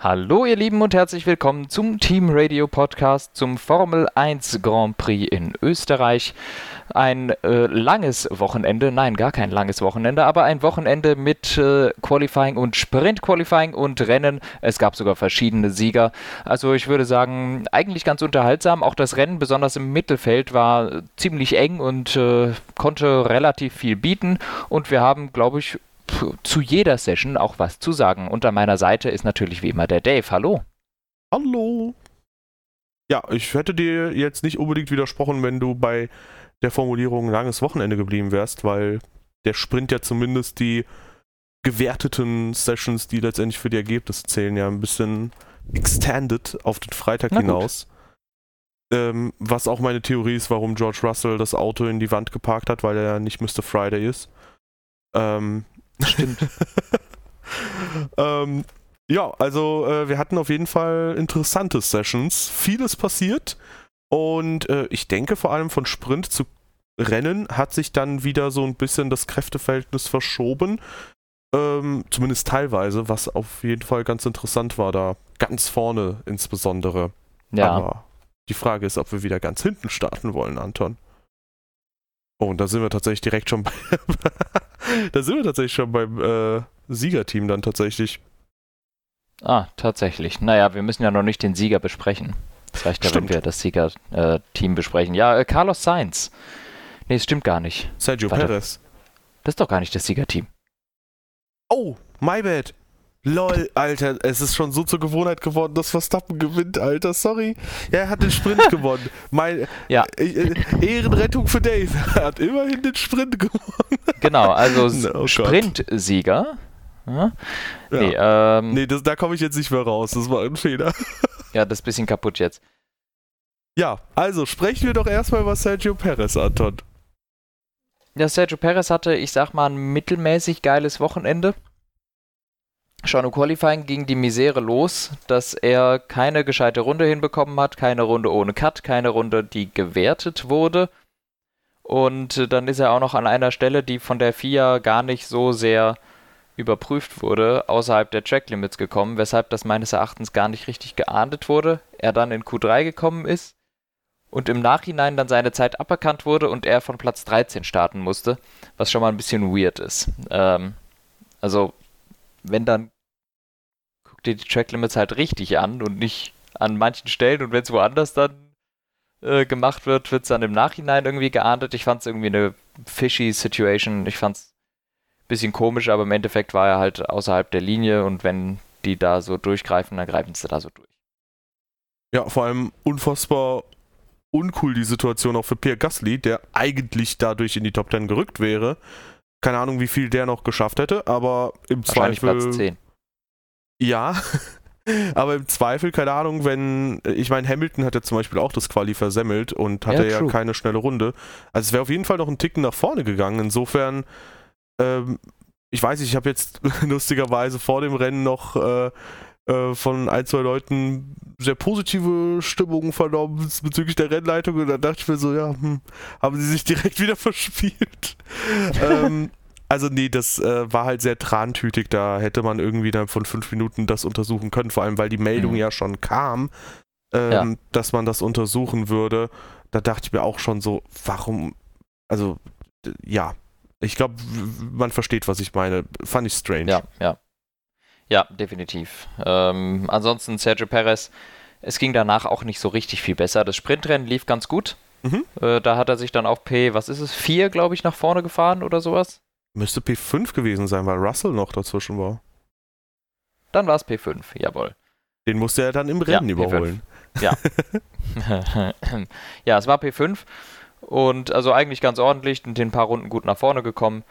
Hallo ihr Lieben und herzlich willkommen zum Team Radio Podcast zum Formel 1 Grand Prix in Österreich. Ein äh, langes Wochenende, nein, gar kein langes Wochenende, aber ein Wochenende mit äh, Qualifying und Sprint Qualifying und Rennen. Es gab sogar verschiedene Sieger. Also ich würde sagen, eigentlich ganz unterhaltsam. Auch das Rennen, besonders im Mittelfeld, war ziemlich eng und äh, konnte relativ viel bieten. Und wir haben, glaube ich, zu jeder Session auch was zu sagen. Und an meiner Seite ist natürlich wie immer der Dave. Hallo. Hallo. Ja, ich hätte dir jetzt nicht unbedingt widersprochen, wenn du bei der Formulierung langes Wochenende geblieben wärst, weil der Sprint ja zumindest die gewerteten Sessions, die letztendlich für die Ergebnisse zählen, ja ein bisschen extended auf den Freitag Na hinaus. Ähm, was auch meine Theorie ist, warum George Russell das Auto in die Wand geparkt hat, weil er ja nicht Mr. Friday ist. Ähm, Stimmt. ähm, ja, also äh, wir hatten auf jeden Fall interessante Sessions. Vieles passiert. Und äh, ich denke vor allem von Sprint zu Rennen hat sich dann wieder so ein bisschen das Kräfteverhältnis verschoben. Ähm, zumindest teilweise, was auf jeden Fall ganz interessant war, da ganz vorne insbesondere. Ja. Aber die Frage ist, ob wir wieder ganz hinten starten wollen, Anton. Oh, und da sind wir tatsächlich direkt schon bei. da sind wir tatsächlich schon beim äh, Siegerteam dann tatsächlich. Ah, tatsächlich. Naja, wir müssen ja noch nicht den Sieger besprechen. Das reicht ja, wenn wir das Siegerteam äh, besprechen. Ja, äh, Carlos Sainz. Nee, es stimmt gar nicht. Sergio Warte. Perez. Das ist doch gar nicht das Siegerteam. Oh, my bad. Lol, Alter, es ist schon so zur Gewohnheit geworden, dass Verstappen gewinnt, Alter. Sorry. Ja, er hat den Sprint gewonnen. Mein, ja. Äh, Ehrenrettung für Dave. Er hat immerhin den Sprint gewonnen. Genau, also oh Sprintsieger. Ja. Nee, ähm, nee das, da komme ich jetzt nicht mehr raus. Das war ein Fehler. Ja, das ist ein bisschen kaputt jetzt. Ja, also sprechen wir doch erstmal über Sergio Perez, Anton. Ja, Sergio Perez hatte, ich sag mal, ein mittelmäßig geiles Wochenende. Schon im Qualifying ging die Misere los, dass er keine gescheite Runde hinbekommen hat, keine Runde ohne Cut, keine Runde, die gewertet wurde. Und dann ist er auch noch an einer Stelle, die von der FIA gar nicht so sehr überprüft wurde, außerhalb der Tracklimits gekommen, weshalb das meines Erachtens gar nicht richtig geahndet wurde. Er dann in Q3 gekommen ist und im Nachhinein dann seine Zeit aberkannt wurde und er von Platz 13 starten musste, was schon mal ein bisschen weird ist. Ähm, also wenn dann guck dir die Tracklimits halt richtig an und nicht an manchen Stellen und wenn es woanders dann äh, gemacht wird, wird es dann im Nachhinein irgendwie geahndet. Ich fand es irgendwie eine fishy Situation. Ich fand es ein bisschen komisch, aber im Endeffekt war er halt außerhalb der Linie und wenn die da so durchgreifen, dann greifen sie da so durch. Ja, vor allem unfassbar uncool die Situation auch für Pierre Gasly, der eigentlich dadurch in die Top 10 gerückt wäre. Keine Ahnung, wie viel der noch geschafft hätte, aber im Zweifel. Platz 10. Ja, aber im Zweifel, keine Ahnung, wenn. Ich meine, Hamilton hat ja zum Beispiel auch das Quali versemmelt und hatte ja, ja keine schnelle Runde. Also es wäre auf jeden Fall noch einen Ticken nach vorne gegangen. Insofern, ähm, ich weiß nicht, ich habe jetzt lustigerweise vor dem Rennen noch. Äh, äh, von ein, zwei Leuten sehr positive Stimmungen vernommen bezüglich der Rennleitung und dann dachte ich mir so, ja, hm, haben sie sich direkt wieder verspielt. ähm, also nee, das äh, war halt sehr trantütig, da hätte man irgendwie dann von fünf Minuten das untersuchen können, vor allem weil die Meldung mhm. ja schon kam, ähm, ja. dass man das untersuchen würde. Da dachte ich mir auch schon so, warum, also ja, ich glaube, man versteht, was ich meine. Fand ich strange. Ja, ja. Ja, definitiv. Ähm, ansonsten Sergio Perez, es ging danach auch nicht so richtig viel besser. Das Sprintrennen lief ganz gut. Mhm. Äh, da hat er sich dann auf P, was ist es, 4, glaube ich, nach vorne gefahren oder sowas. Müsste P5 gewesen sein, weil Russell noch dazwischen war. Dann war es P5, jawohl. Den musste er dann im Rennen ja, überholen. P5. Ja. ja, es war P5 und also eigentlich ganz ordentlich, in den paar Runden gut nach vorne gekommen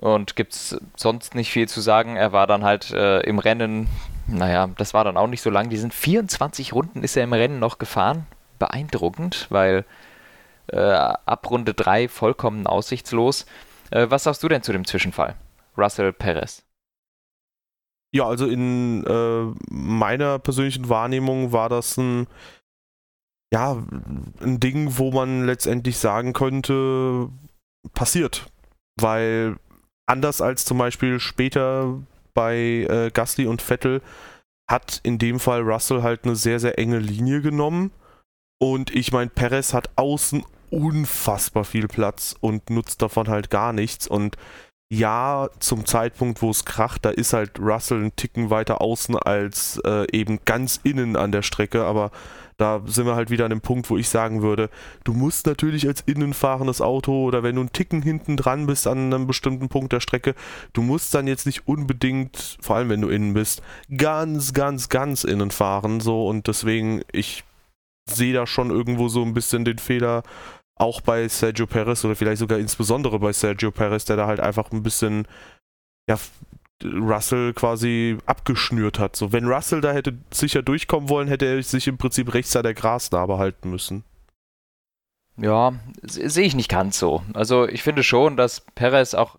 und gibt es sonst nicht viel zu sagen. Er war dann halt äh, im Rennen, naja, das war dann auch nicht so lang. Die sind 24 Runden ist er im Rennen noch gefahren. Beeindruckend, weil äh, ab Runde 3 vollkommen aussichtslos. Äh, was sagst du denn zu dem Zwischenfall? Russell Perez. Ja, also in äh, meiner persönlichen Wahrnehmung war das ein, ja, ein Ding, wo man letztendlich sagen könnte, passiert. Weil anders als zum Beispiel später bei äh, Gasly und Vettel hat in dem Fall Russell halt eine sehr, sehr enge Linie genommen. Und ich meine, Perez hat außen unfassbar viel Platz und nutzt davon halt gar nichts. Und ja, zum Zeitpunkt, wo es kracht, da ist halt Russell einen Ticken weiter außen als äh, eben ganz innen an der Strecke, aber da sind wir halt wieder an dem Punkt, wo ich sagen würde, du musst natürlich als innenfahrendes Auto oder wenn du einen Ticken hinten dran bist an einem bestimmten Punkt der Strecke, du musst dann jetzt nicht unbedingt, vor allem wenn du innen bist, ganz, ganz, ganz innen fahren, so. Und deswegen, ich sehe da schon irgendwo so ein bisschen den Fehler auch bei Sergio Perez oder vielleicht sogar insbesondere bei Sergio Perez, der da halt einfach ein bisschen ja, Russell quasi abgeschnürt hat. So, wenn Russell da hätte sicher durchkommen wollen, hätte er sich im Prinzip rechts an der Grasnarbe halten müssen. Ja, sehe ich nicht ganz so. Also ich finde schon, dass Perez auch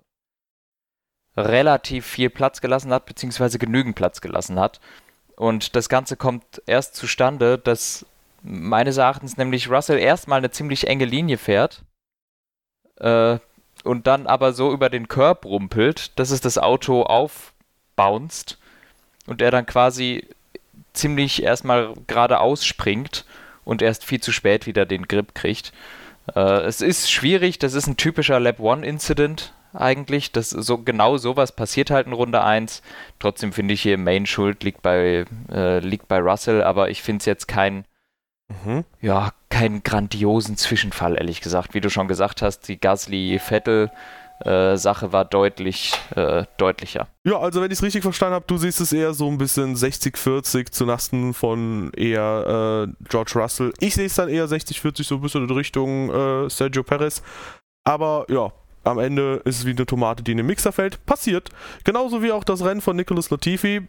relativ viel Platz gelassen hat, beziehungsweise genügend Platz gelassen hat. Und das Ganze kommt erst zustande, dass meines Erachtens nämlich Russell erstmal eine ziemlich enge Linie fährt äh, und dann aber so über den Curb rumpelt, dass es das Auto aufbounced und er dann quasi ziemlich erstmal geradeaus springt und erst viel zu spät wieder den Grip kriegt. Äh, es ist schwierig, das ist ein typischer Lab 1 Incident eigentlich. Das so genau sowas passiert halt in Runde 1. Trotzdem finde ich hier Main Schuld liegt bei äh, liegt bei Russell, aber ich finde es jetzt kein Mhm. Ja, keinen grandiosen Zwischenfall, ehrlich gesagt. Wie du schon gesagt hast, die Gasly-Vettel. Äh, Sache war deutlich äh, deutlicher. Ja, also wenn ich es richtig verstanden habe, du siehst es eher so ein bisschen 60-40 zu Lasten von eher äh, George Russell. Ich sehe es dann eher 60-40 so ein bisschen in Richtung äh, Sergio Perez. Aber ja, am Ende ist es wie eine Tomate, die in den Mixer fällt. Passiert. Genauso wie auch das Rennen von Nicholas Latifi.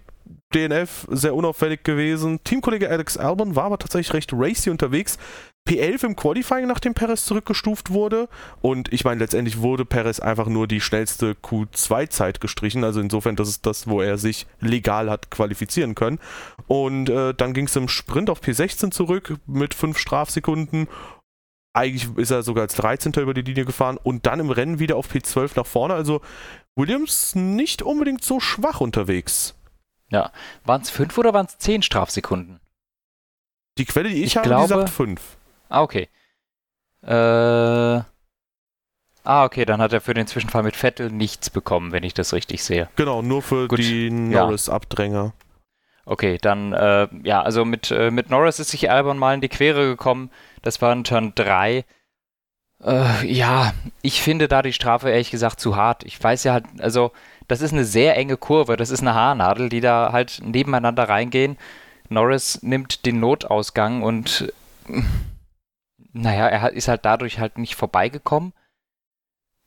DNF sehr unauffällig gewesen. Teamkollege Alex Albon war aber tatsächlich recht racy unterwegs. P11 im Qualifying, nachdem Perez zurückgestuft wurde. Und ich meine, letztendlich wurde Perez einfach nur die schnellste Q2-Zeit gestrichen. Also insofern, das ist das, wo er sich legal hat qualifizieren können. Und äh, dann ging es im Sprint auf P16 zurück mit 5 Strafsekunden. Eigentlich ist er sogar als 13. über die Linie gefahren und dann im Rennen wieder auf P12 nach vorne. Also Williams nicht unbedingt so schwach unterwegs. Ja. Waren es fünf oder waren es zehn Strafsekunden? Die Quelle, die ich, ich habe, glaube, die sagt fünf. Ah, okay. Äh. Ah, okay, dann hat er für den Zwischenfall mit Vettel nichts bekommen, wenn ich das richtig sehe. Genau, nur für Gut. die Norris-Abdränger. Okay, dann, äh, ja, also mit, äh, mit Norris ist sich Albon mal in die Quere gekommen. Das war in Turn 3. Äh, ja, ich finde da die Strafe ehrlich gesagt zu hart. Ich weiß ja halt, also das ist eine sehr enge Kurve, das ist eine Haarnadel, die da halt nebeneinander reingehen. Norris nimmt den Notausgang und naja, er ist halt dadurch halt nicht vorbeigekommen.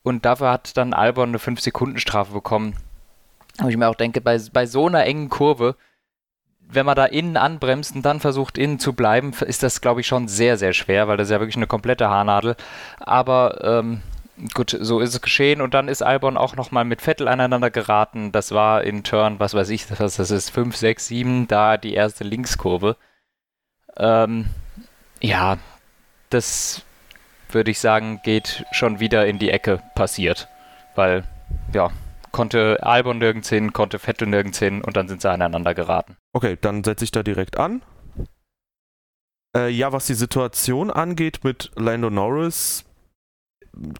Und dafür hat dann Albon eine 5-Sekunden-Strafe bekommen. Wo ich mir auch denke, bei, bei so einer engen Kurve, wenn man da innen anbremst und dann versucht innen zu bleiben, ist das, glaube ich, schon sehr, sehr schwer, weil das ist ja wirklich eine komplette Haarnadel. Aber ähm, gut, so ist es geschehen und dann ist Albon auch nochmal mit Vettel aneinander geraten. Das war in Turn, was weiß ich, das ist, 5, 6, 7, da die erste Linkskurve. Ähm, ja, das würde ich sagen, geht schon wieder in die Ecke passiert. Weil, ja, konnte Albon nirgends hin, konnte Vettel nirgends hin und dann sind sie aneinander geraten. Okay, dann setze ich da direkt an. Äh, ja, was die Situation angeht mit Lando Norris,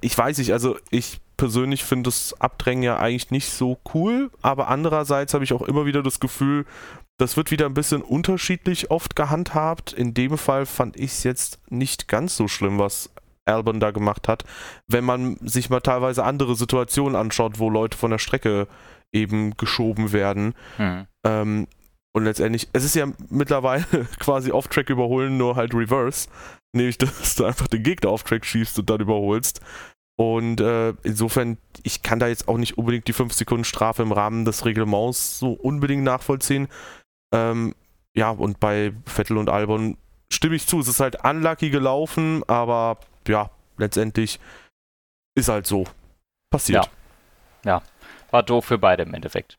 ich weiß nicht, also ich persönlich finde das Abdrängen ja eigentlich nicht so cool, aber andererseits habe ich auch immer wieder das Gefühl, das wird wieder ein bisschen unterschiedlich oft gehandhabt. In dem Fall fand ich es jetzt nicht ganz so schlimm, was Albon da gemacht hat, wenn man sich mal teilweise andere Situationen anschaut, wo Leute von der Strecke eben geschoben werden. Hm. Ähm, und letztendlich, es ist ja mittlerweile quasi Off-Track überholen, nur halt Reverse. Nämlich, dass du einfach den Gegner Off-Track schiebst und dann überholst. Und äh, insofern, ich kann da jetzt auch nicht unbedingt die 5 Sekunden Strafe im Rahmen des Reglements so unbedingt nachvollziehen. Ähm, ja, und bei Vettel und Albon stimme ich zu. Es ist halt unlucky gelaufen, aber ja, letztendlich ist halt so. Passiert. Ja. ja. War doof für beide im Endeffekt.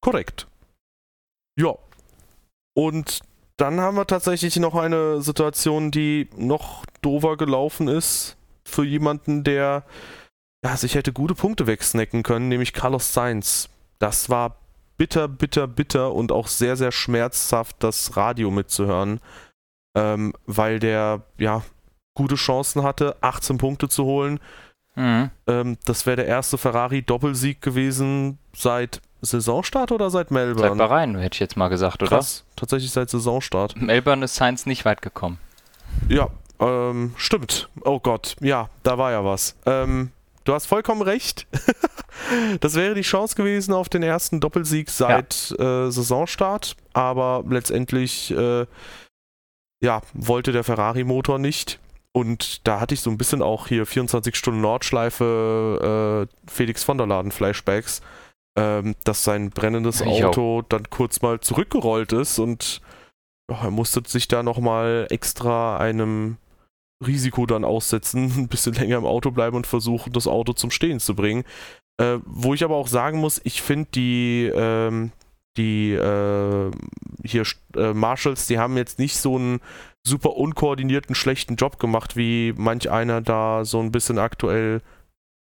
Korrekt. Ja. Und dann haben wir tatsächlich noch eine Situation, die noch dover gelaufen ist für jemanden, der ja, sich hätte gute Punkte wegsnacken können, nämlich Carlos Sainz. Das war bitter, bitter, bitter und auch sehr, sehr schmerzhaft, das Radio mitzuhören, ähm, weil der ja gute Chancen hatte, 18 Punkte zu holen. Mhm. Ähm, das wäre der erste Ferrari-Doppelsieg gewesen seit Saisonstart oder seit Melbourne? Seit Bahrain, hätte ich jetzt mal gesagt, oder? Krass, tatsächlich seit Saisonstart. Melbourne ist Sainz nicht weit gekommen. Ja, ähm, stimmt. Oh Gott, ja, da war ja was. Ähm, du hast vollkommen recht. das wäre die Chance gewesen auf den ersten Doppelsieg seit ja. äh, Saisonstart, aber letztendlich äh, ja, wollte der Ferrari-Motor nicht. Und da hatte ich so ein bisschen auch hier 24 Stunden Nordschleife äh, Felix von der Laden Flashbacks, ähm, dass sein brennendes ich Auto auch. dann kurz mal zurückgerollt ist und oh, er musste sich da nochmal extra einem Risiko dann aussetzen, ein bisschen länger im Auto bleiben und versuchen, das Auto zum Stehen zu bringen. Äh, wo ich aber auch sagen muss, ich finde die, ähm, die äh, hier äh, Marshalls, die haben jetzt nicht so einen super unkoordinierten, schlechten Job gemacht, wie manch einer da so ein bisschen aktuell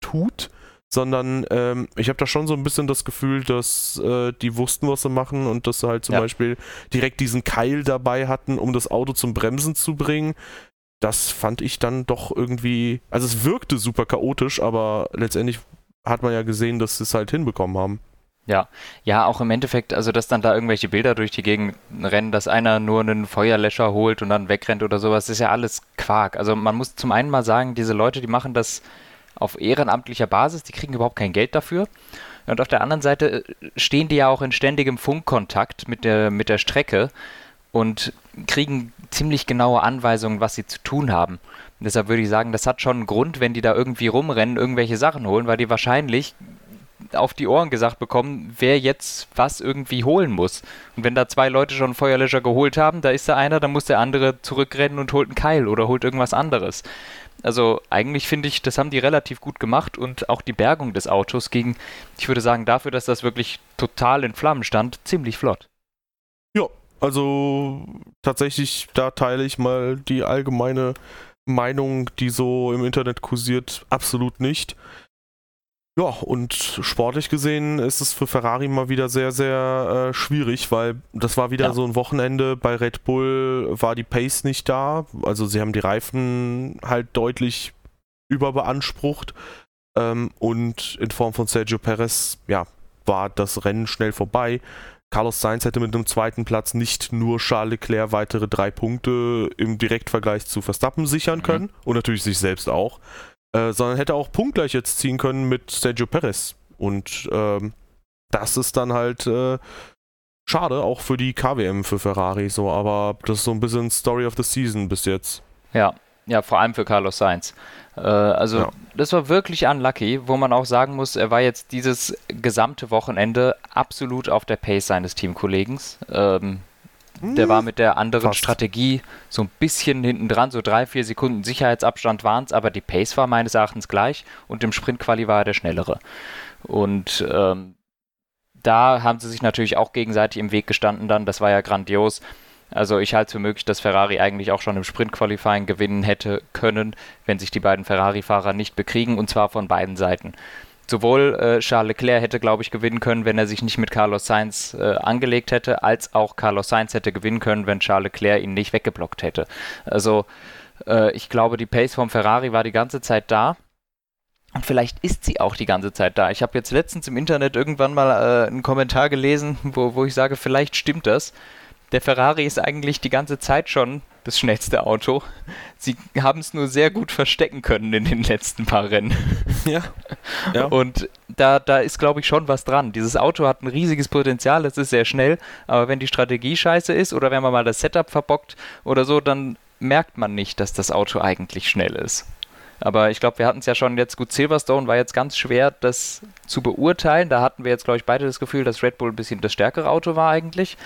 tut, sondern ähm, ich habe da schon so ein bisschen das Gefühl, dass äh, die wussten, was sie machen und dass sie halt zum ja. Beispiel direkt diesen Keil dabei hatten, um das Auto zum Bremsen zu bringen das fand ich dann doch irgendwie, also es wirkte super chaotisch, aber letztendlich hat man ja gesehen, dass sie es halt hinbekommen haben. Ja, ja, auch im Endeffekt, also dass dann da irgendwelche Bilder durch die Gegend rennen, dass einer nur einen Feuerlöscher holt und dann wegrennt oder sowas, ist ja alles Quark. Also man muss zum einen mal sagen, diese Leute, die machen das auf ehrenamtlicher Basis, die kriegen überhaupt kein Geld dafür. Und auf der anderen Seite äh, stehen die ja auch in ständigem Funkkontakt mit der, mit der Strecke und kriegen ziemlich genaue Anweisungen, was sie zu tun haben. Deshalb würde ich sagen, das hat schon einen Grund, wenn die da irgendwie rumrennen, irgendwelche Sachen holen, weil die wahrscheinlich auf die Ohren gesagt bekommen, wer jetzt was irgendwie holen muss. Und wenn da zwei Leute schon einen Feuerlöscher geholt haben, da ist da einer, dann muss der andere zurückrennen und holt einen Keil oder holt irgendwas anderes. Also eigentlich finde ich, das haben die relativ gut gemacht und auch die Bergung des Autos ging, ich würde sagen, dafür, dass das wirklich total in Flammen stand, ziemlich flott. Also tatsächlich, da teile ich mal die allgemeine Meinung, die so im Internet kursiert, absolut nicht. Ja, und sportlich gesehen ist es für Ferrari mal wieder sehr, sehr äh, schwierig, weil das war wieder ja. so ein Wochenende. Bei Red Bull war die Pace nicht da. Also sie haben die Reifen halt deutlich überbeansprucht. Ähm, und in Form von Sergio Perez, ja, war das Rennen schnell vorbei. Carlos Sainz hätte mit einem zweiten Platz nicht nur Charles Leclerc weitere drei Punkte im Direktvergleich zu Verstappen sichern mhm. können und natürlich sich selbst auch, äh, sondern hätte auch punktgleich jetzt ziehen können mit Sergio Perez. Und ähm, das ist dann halt äh, schade, auch für die KWM für Ferrari so, aber das ist so ein bisschen Story of the Season bis jetzt. Ja, ja, vor allem für Carlos Sainz. Äh, also ja. das war wirklich unlucky, wo man auch sagen muss, er war jetzt dieses gesamte Wochenende absolut auf der Pace seines Teamkollegen. Ähm, der war hm, mit der anderen Fast. Strategie so ein bisschen hinten dran, so drei, vier Sekunden Sicherheitsabstand waren es, aber die Pace war meines Erachtens gleich und im Sprintquali war er der schnellere. Und ähm, da haben sie sich natürlich auch gegenseitig im Weg gestanden dann, das war ja grandios. Also ich halte es für möglich, dass Ferrari eigentlich auch schon im Sprint-Qualifying gewinnen hätte können, wenn sich die beiden Ferrari-Fahrer nicht bekriegen, und zwar von beiden Seiten. Sowohl äh, Charles Leclerc hätte, glaube ich, gewinnen können, wenn er sich nicht mit Carlos Sainz äh, angelegt hätte, als auch Carlos Sainz hätte gewinnen können, wenn Charles Leclerc ihn nicht weggeblockt hätte. Also äh, ich glaube, die Pace vom Ferrari war die ganze Zeit da. Und vielleicht ist sie auch die ganze Zeit da. Ich habe jetzt letztens im Internet irgendwann mal äh, einen Kommentar gelesen, wo, wo ich sage, vielleicht stimmt das der Ferrari ist eigentlich die ganze Zeit schon das schnellste Auto. Sie haben es nur sehr gut verstecken können in den letzten paar Rennen. Ja. ja. Und da, da ist, glaube ich, schon was dran. Dieses Auto hat ein riesiges Potenzial, es ist sehr schnell, aber wenn die Strategie scheiße ist oder wenn man mal das Setup verbockt oder so, dann merkt man nicht, dass das Auto eigentlich schnell ist. Aber ich glaube, wir hatten es ja schon jetzt gut. Silverstone war jetzt ganz schwer, das zu beurteilen. Da hatten wir jetzt, glaube ich, beide das Gefühl, dass Red Bull ein bisschen das stärkere Auto war eigentlich.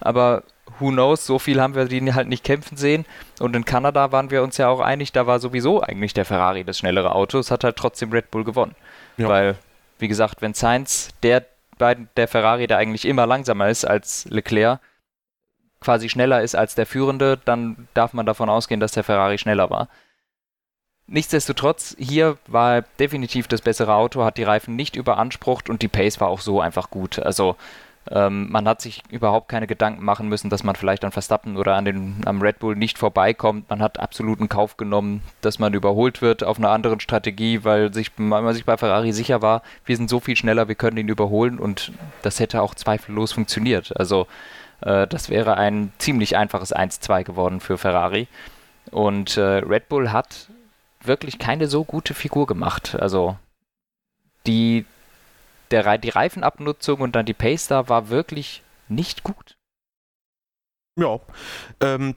Aber who knows, so viel haben wir die halt nicht kämpfen sehen. Und in Kanada waren wir uns ja auch einig, da war sowieso eigentlich der Ferrari das schnellere Auto. Es hat halt trotzdem Red Bull gewonnen. Ja. Weil, wie gesagt, wenn Sainz, der, der Ferrari, der eigentlich immer langsamer ist als Leclerc, quasi schneller ist als der Führende, dann darf man davon ausgehen, dass der Ferrari schneller war. Nichtsdestotrotz, hier war definitiv das bessere Auto, hat die Reifen nicht überansprucht und die Pace war auch so einfach gut. Also Ähm, man hat sich überhaupt keine Gedanken machen müssen, dass man vielleicht an Verstappen oder an den, am Red Bull nicht vorbeikommt. Man hat absoluten Kauf genommen, dass man überholt wird auf einer anderen Strategie, weil, sich, weil man sich bei Ferrari sicher war, wir sind so viel schneller, wir können ihn überholen und das hätte auch zweifellos funktioniert. Also äh, das wäre ein ziemlich einfaches 1-2 geworden für Ferrari. Und äh, Red Bull hat wirklich keine so gute Figur gemacht. Also die der, die Reifenabnutzung und dann die Pace da war wirklich nicht gut. Ja, ähm,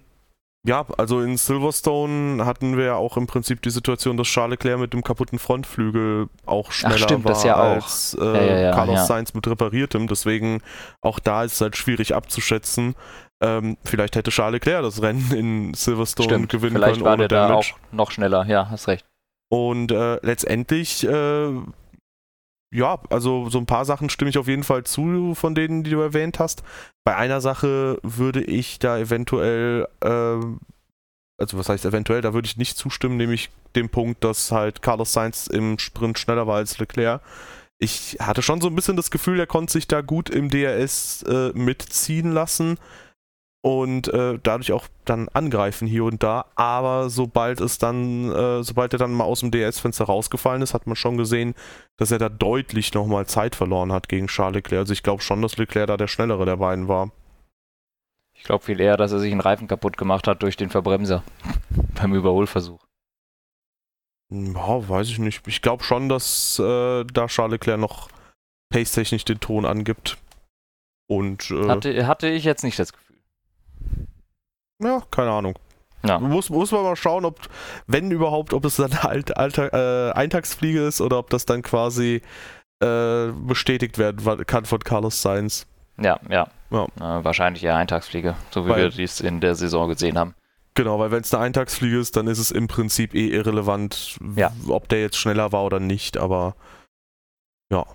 ja, also in Silverstone hatten wir ja auch im Prinzip die Situation, dass Charles Leclerc mit dem kaputten Frontflügel auch schneller Ach, stimmt, war ja als äh, ja, ja, Carlos Sainz mit repariertem. Deswegen auch da ist es halt schwierig abzuschätzen. Ähm, vielleicht hätte Charles Leclerc das Rennen in Silverstone stimmt, gewinnen vielleicht können. Vielleicht war der da auch noch schneller, ja, hast recht. Und äh, letztendlich äh, ja, also so ein paar Sachen stimme ich auf jeden Fall zu, von denen, die du erwähnt hast. Bei einer Sache würde ich da eventuell, äh, also was heißt eventuell, da würde ich nicht zustimmen, nämlich dem Punkt, dass halt Carlos Sainz im Sprint schneller war als Leclerc. Ich hatte schon so ein bisschen das Gefühl, er konnte sich da gut im DRS äh, mitziehen lassen und äh, dadurch auch dann angreifen hier und da. Aber sobald es dann, äh, sobald er dann mal aus dem DS-Fenster rausgefallen ist, hat man schon gesehen, dass er da deutlich nochmal Zeit verloren hat gegen Charles Leclerc. Also ich glaube schon, dass Leclerc da der schnellere der beiden war. Ich glaube viel eher, dass er sich einen Reifen kaputt gemacht hat durch den Verbremser beim Überholversuch. Ja, weiß ich nicht. Ich glaube schon, dass äh, da Charles Leclerc noch pace-technisch den Ton angibt. Und, äh, hatte, hatte ich jetzt nicht das Gefühl. Ja, keine Ahnung. Ja. Muss, muss man mal schauen, ob, wenn überhaupt, ob es dann halt Alltag, äh, Eintagsfliege ist oder ob das dann quasi äh, bestätigt werden kann von Carlos Sainz. Ja, ja. ja. Äh, wahrscheinlich eher Eintagsfliege, so wie weil, wir dies in der Saison gesehen haben. Genau, weil wenn es eine Eintagsfliege ist, dann ist es im Prinzip eh irrelevant, ja. ob der jetzt schneller war oder nicht, aber ja.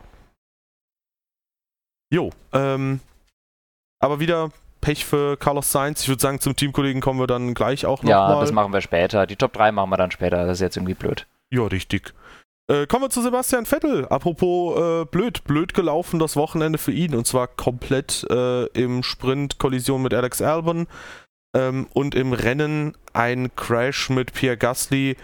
Jo, ähm, aber wieder Pech für Carlos Sainz. Ich würde sagen, zum Teamkollegen kommen wir dann gleich auch noch Ja, mal. das machen wir später. Die Top 3 machen wir dann später. Das ist jetzt irgendwie blöd. Ja, richtig. Äh, kommen wir zu Sebastian Vettel. Apropos äh, blöd, blöd gelaufen das Wochenende für ihn und zwar komplett äh, im Sprint Kollision mit Alex Albon ähm, und im Rennen ein Crash mit Pierre Gasly.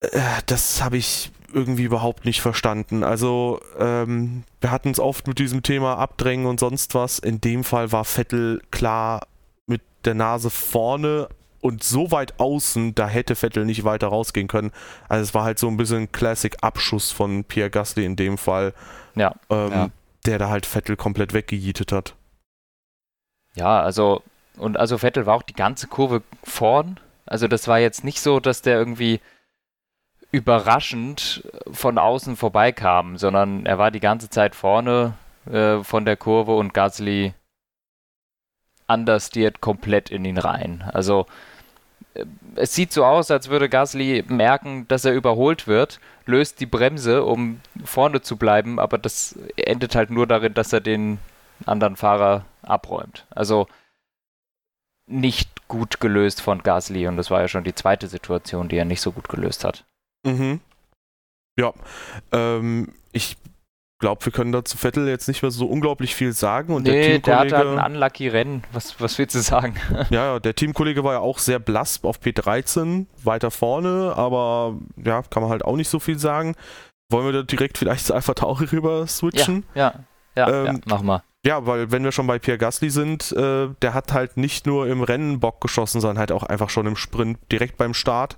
Äh, das habe ich irgendwie überhaupt nicht verstanden. Also, ähm, wir hatten es oft mit diesem Thema Abdrängen und sonst was. In dem Fall war Vettel klar mit der Nase vorne und so weit außen, da hätte Vettel nicht weiter rausgehen können. Also es war halt so ein bisschen Classic-Abschuss von Pierre Gasly in dem Fall. Ja, ähm, ja. Der da halt Vettel komplett weggejietet hat. Ja, also, und also Vettel war auch die ganze Kurve vorn. Also das war jetzt nicht so, dass der irgendwie überraschend von außen vorbeikam, sondern er war die ganze Zeit vorne äh, von der Kurve und Gasly understeert komplett in ihn rein. Also äh, es sieht so aus, als würde Gasly merken, dass er überholt wird, löst die Bremse, um vorne zu bleiben, aber das endet halt nur darin, dass er den anderen Fahrer abräumt. Also nicht gut gelöst von Gasly und das war ja schon die zweite Situation, die er nicht so gut gelöst hat. Mhm. Ja. Ähm, ich glaube, wir können dazu Vettel jetzt nicht mehr so unglaublich viel sagen. Und nee, der Teamkollege, der halt ein unlucky Rennen. Was, was willst du sagen? ja, der Teamkollege war ja auch sehr blass auf P13, weiter vorne, aber ja, kann man halt auch nicht so viel sagen. Wollen wir da direkt vielleicht zu Alpha Tauri rüber switchen? Ja, ja, ja, ähm, ja mach mal. Ja, weil wenn wir schon bei Pierre Gasly sind, äh, der hat halt nicht nur im Rennen Bock geschossen, sondern halt auch einfach schon im Sprint direkt beim Start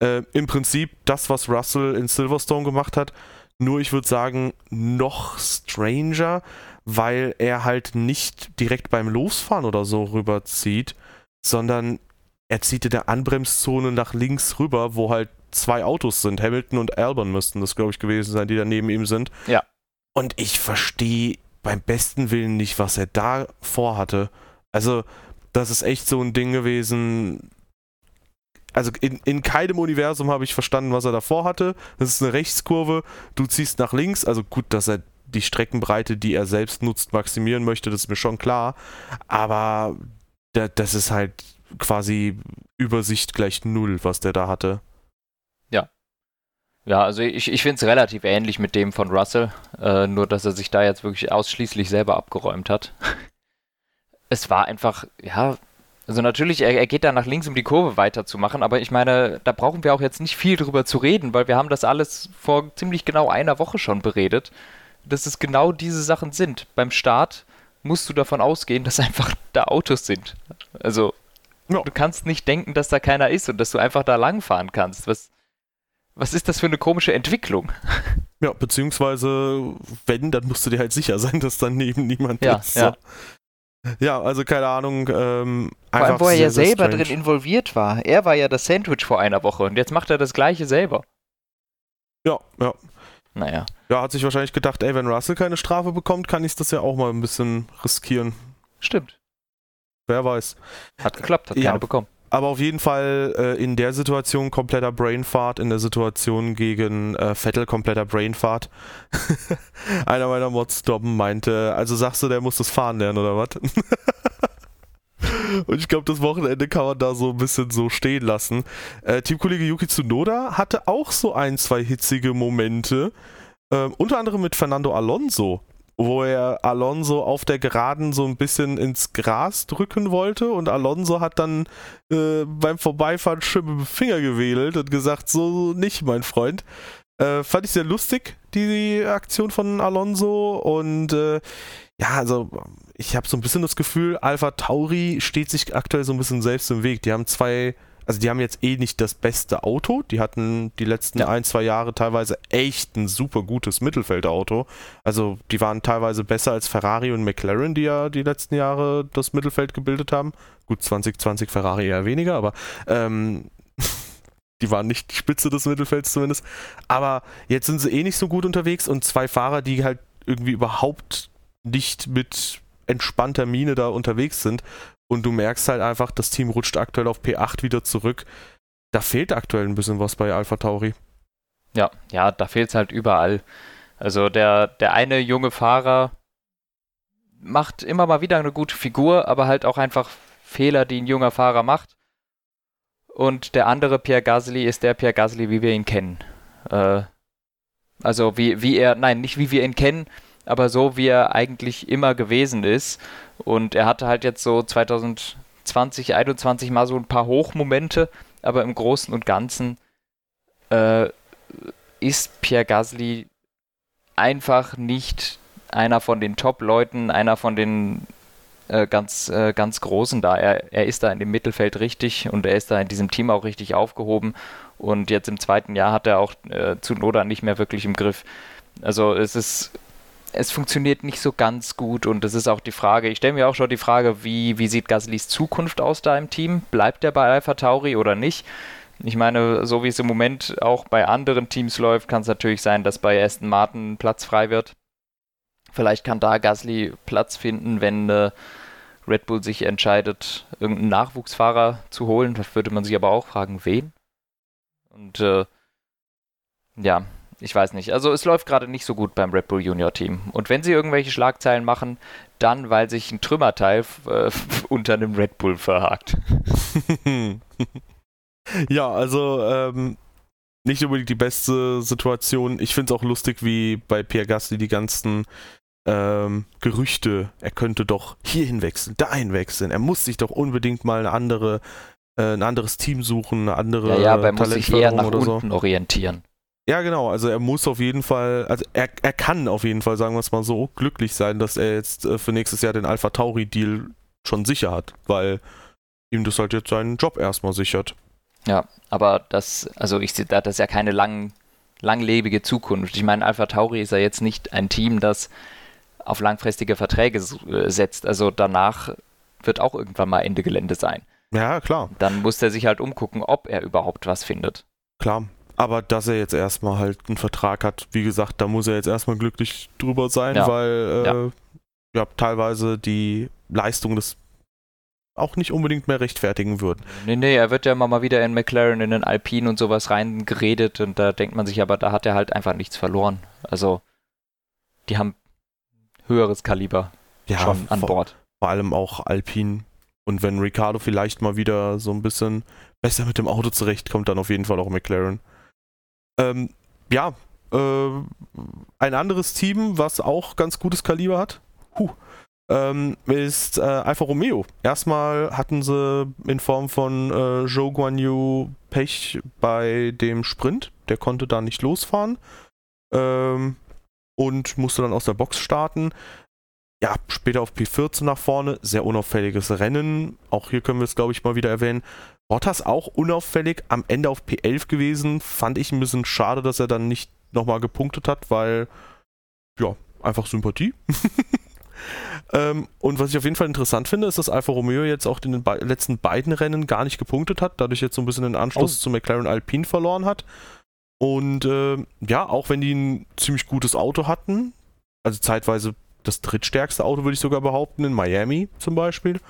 äh, im Prinzip das, was Russell in Silverstone gemacht hat. Nur ich würde sagen, noch stranger, weil er halt nicht direkt beim Losfahren oder so rüberzieht, sondern er zieht in der Anbremszone nach links rüber, wo halt zwei Autos sind. Hamilton und Albon müssten das, glaube ich, gewesen sein, die da neben ihm sind. Ja. Und ich verstehe beim besten Willen nicht, was er da vorhatte. Also, das ist echt so ein Ding gewesen, also in, in keinem Universum habe ich verstanden, was er davor hatte. Das ist eine Rechtskurve, du ziehst nach links, also gut, dass er die Streckenbreite, die er selbst nutzt, maximieren möchte, das ist mir schon klar. Aber da, das ist halt quasi Übersicht gleich null, was der da hatte. Ja. Ja, also ich, ich finde es relativ ähnlich mit dem von Russell, äh, nur dass er sich da jetzt wirklich ausschließlich selber abgeräumt hat. es war einfach, ja, also natürlich, er, er geht da nach links, um die Kurve weiterzumachen, aber ich meine, da brauchen wir auch jetzt nicht viel drüber zu reden, weil wir haben das alles vor ziemlich genau einer Woche schon beredet, dass es genau diese Sachen sind. Beim Start musst du davon ausgehen, dass einfach da Autos sind. Also, ja. du kannst nicht denken, dass da keiner ist und dass du einfach da langfahren kannst. Was, was ist das für eine komische Entwicklung? Ja, beziehungsweise, wenn, dann musst du dir halt sicher sein, dass daneben niemand ja, ist. Ja. Ja, also keine Ahnung. Ähm, vor allem, wo er ja selber strange. drin involviert war. Er war ja das Sandwich vor einer Woche und jetzt macht er das gleiche selber. Ja, ja. Naja. Ja, hat sich wahrscheinlich gedacht, ey, wenn Russell keine Strafe bekommt, kann ich das ja auch mal ein bisschen riskieren. Stimmt. Wer weiß. Hat geklappt, hat ja. keine bekommen. Aber auf jeden Fall äh, in der Situation kompletter Brainfart, in der Situation gegen äh, Vettel kompletter Brainfart. Einer meiner Mods, Dobben, meinte, also sagst du, der muss das Fahren lernen oder was? Und ich glaube, das Wochenende kann man da so ein bisschen so stehen lassen. Äh, Teamkollege Yuki Tsunoda hatte auch so ein, zwei hitzige Momente. Ähm, unter anderem mit Fernando Alonso wo er Alonso auf der Geraden so ein bisschen ins Gras drücken wollte und Alonso hat dann äh, beim Vorbeifahren schön mit dem Finger gewedelt und gesagt, so nicht, mein Freund. Äh, fand ich sehr lustig, die Aktion von Alonso und äh, ja, also ich habe so ein bisschen das Gefühl, Alpha Tauri steht sich aktuell so ein bisschen selbst im Weg. Die haben zwei also die haben jetzt eh nicht das beste Auto. Die hatten die letzten ja. ein, zwei Jahre teilweise echt ein super gutes Mittelfeldauto. Also die waren teilweise besser als Ferrari und McLaren, die ja die letzten Jahre das Mittelfeld gebildet haben. Gut, 2020 Ferrari eher weniger, aber ähm, die waren nicht die Spitze des Mittelfelds zumindest. Aber jetzt sind sie eh nicht so gut unterwegs und zwei Fahrer, die halt irgendwie überhaupt nicht mit entspannter Miene da unterwegs sind und du merkst halt einfach, das Team rutscht aktuell auf P8 wieder zurück. Da fehlt aktuell ein bisschen was bei Alpha Tauri. Ja, ja, da fehlt es halt überall. Also der, der eine junge Fahrer macht immer mal wieder eine gute Figur, aber halt auch einfach Fehler, die ein junger Fahrer macht. Und der andere Pierre Gasly ist der Pierre Gasly, wie wir ihn kennen. Äh, also wie, wie er, nein, nicht wie wir ihn kennen, aber so wie er eigentlich immer gewesen ist. Und er hatte halt jetzt so 2020, 2021 mal so ein paar Hochmomente, aber im Großen und Ganzen äh, ist Pierre Gasly einfach nicht einer von den Top-Leuten, einer von den äh, ganz, äh, ganz Großen da. Er, er ist da in dem Mittelfeld richtig und er ist da in diesem Team auch richtig aufgehoben. Und jetzt im zweiten Jahr hat er auch äh, Noda nicht mehr wirklich im Griff. Also es ist es funktioniert nicht so ganz gut und das ist auch die Frage, ich stelle mir auch schon die Frage, wie, wie sieht Gaslys Zukunft aus da im Team? Bleibt er bei Alpha Tauri oder nicht? Ich meine, so wie es im Moment auch bei anderen Teams läuft, kann es natürlich sein, dass bei Aston Martin Platz frei wird. Vielleicht kann da Gasly Platz finden, wenn äh, Red Bull sich entscheidet, irgendeinen Nachwuchsfahrer zu holen. Da würde man sich aber auch fragen, wen? Und äh, ja, ich weiß nicht. Also es läuft gerade nicht so gut beim Red Bull Junior Team. Und wenn sie irgendwelche Schlagzeilen machen, dann weil sich ein Trümmerteil äh, unter einem Red Bull verhakt. ja, also ähm, nicht unbedingt die beste Situation. Ich finde es auch lustig, wie bei Pierre Gasly die ganzen ähm, Gerüchte, er könnte doch hierhin wechseln, dahin wechseln. Er muss sich doch unbedingt mal eine andere, äh, ein anderes Team suchen, eine andere Ja, ja, aber er muss sich eher nach unten so. orientieren. Ja, genau. Also er muss auf jeden Fall, also er, er kann auf jeden Fall, sagen wir es mal so, glücklich sein, dass er jetzt äh, für nächstes Jahr den Alpha Tauri Deal schon sicher hat, weil ihm das halt jetzt seinen Job erstmal sichert. Ja, aber das, also ich sehe, das ist ja keine lang, langlebige Zukunft. Ich meine, Alpha Tauri ist ja jetzt nicht ein Team, das auf langfristige Verträge äh, setzt. Also danach wird auch irgendwann mal Ende Gelände sein. Ja, klar. Dann muss er sich halt umgucken, ob er überhaupt was findet. Klar. Aber dass er jetzt erstmal halt einen Vertrag hat, wie gesagt, da muss er jetzt erstmal glücklich drüber sein, ja. weil äh, ja. ja. teilweise die Leistung des auch nicht unbedingt mehr rechtfertigen würden. Nee, nee, er wird ja immer mal wieder in McLaren, in den Alpine und sowas reingeredet und da denkt man sich aber, da hat er halt einfach nichts verloren. Also, die haben höheres Kaliber ja, schon an vor, Bord. Vor allem auch Alpine. Und wenn Ricardo vielleicht mal wieder so ein bisschen besser mit dem Auto zurechtkommt, dann auf jeden Fall auch McLaren. Ähm, ja, äh, ein anderes Team, was auch ganz gutes Kaliber hat, huh, ähm, ist äh, Alfa Romeo. Erstmal hatten sie in Form von äh, Zhou Guanyu Pech bei dem Sprint. Der konnte da nicht losfahren ähm, und musste dann aus der Box starten. Ja, später auf P14 nach vorne. Sehr unauffälliges Rennen. Auch hier können wir es, glaube ich, mal wieder erwähnen. Bottas auch unauffällig. Am Ende auf P11 gewesen. Fand ich ein bisschen schade, dass er dann nicht nochmal gepunktet hat, weil, ja, einfach Sympathie. ähm, und was ich auf jeden Fall interessant finde, ist, dass Alfa Romeo jetzt auch in den be letzten beiden Rennen gar nicht gepunktet hat, dadurch jetzt so ein bisschen den Anschluss oh. zu McLaren Alpine verloren hat. Und äh, ja, auch wenn die ein ziemlich gutes Auto hatten, also zeitweise das drittstärkste Auto, würde ich sogar behaupten, in Miami zum Beispiel,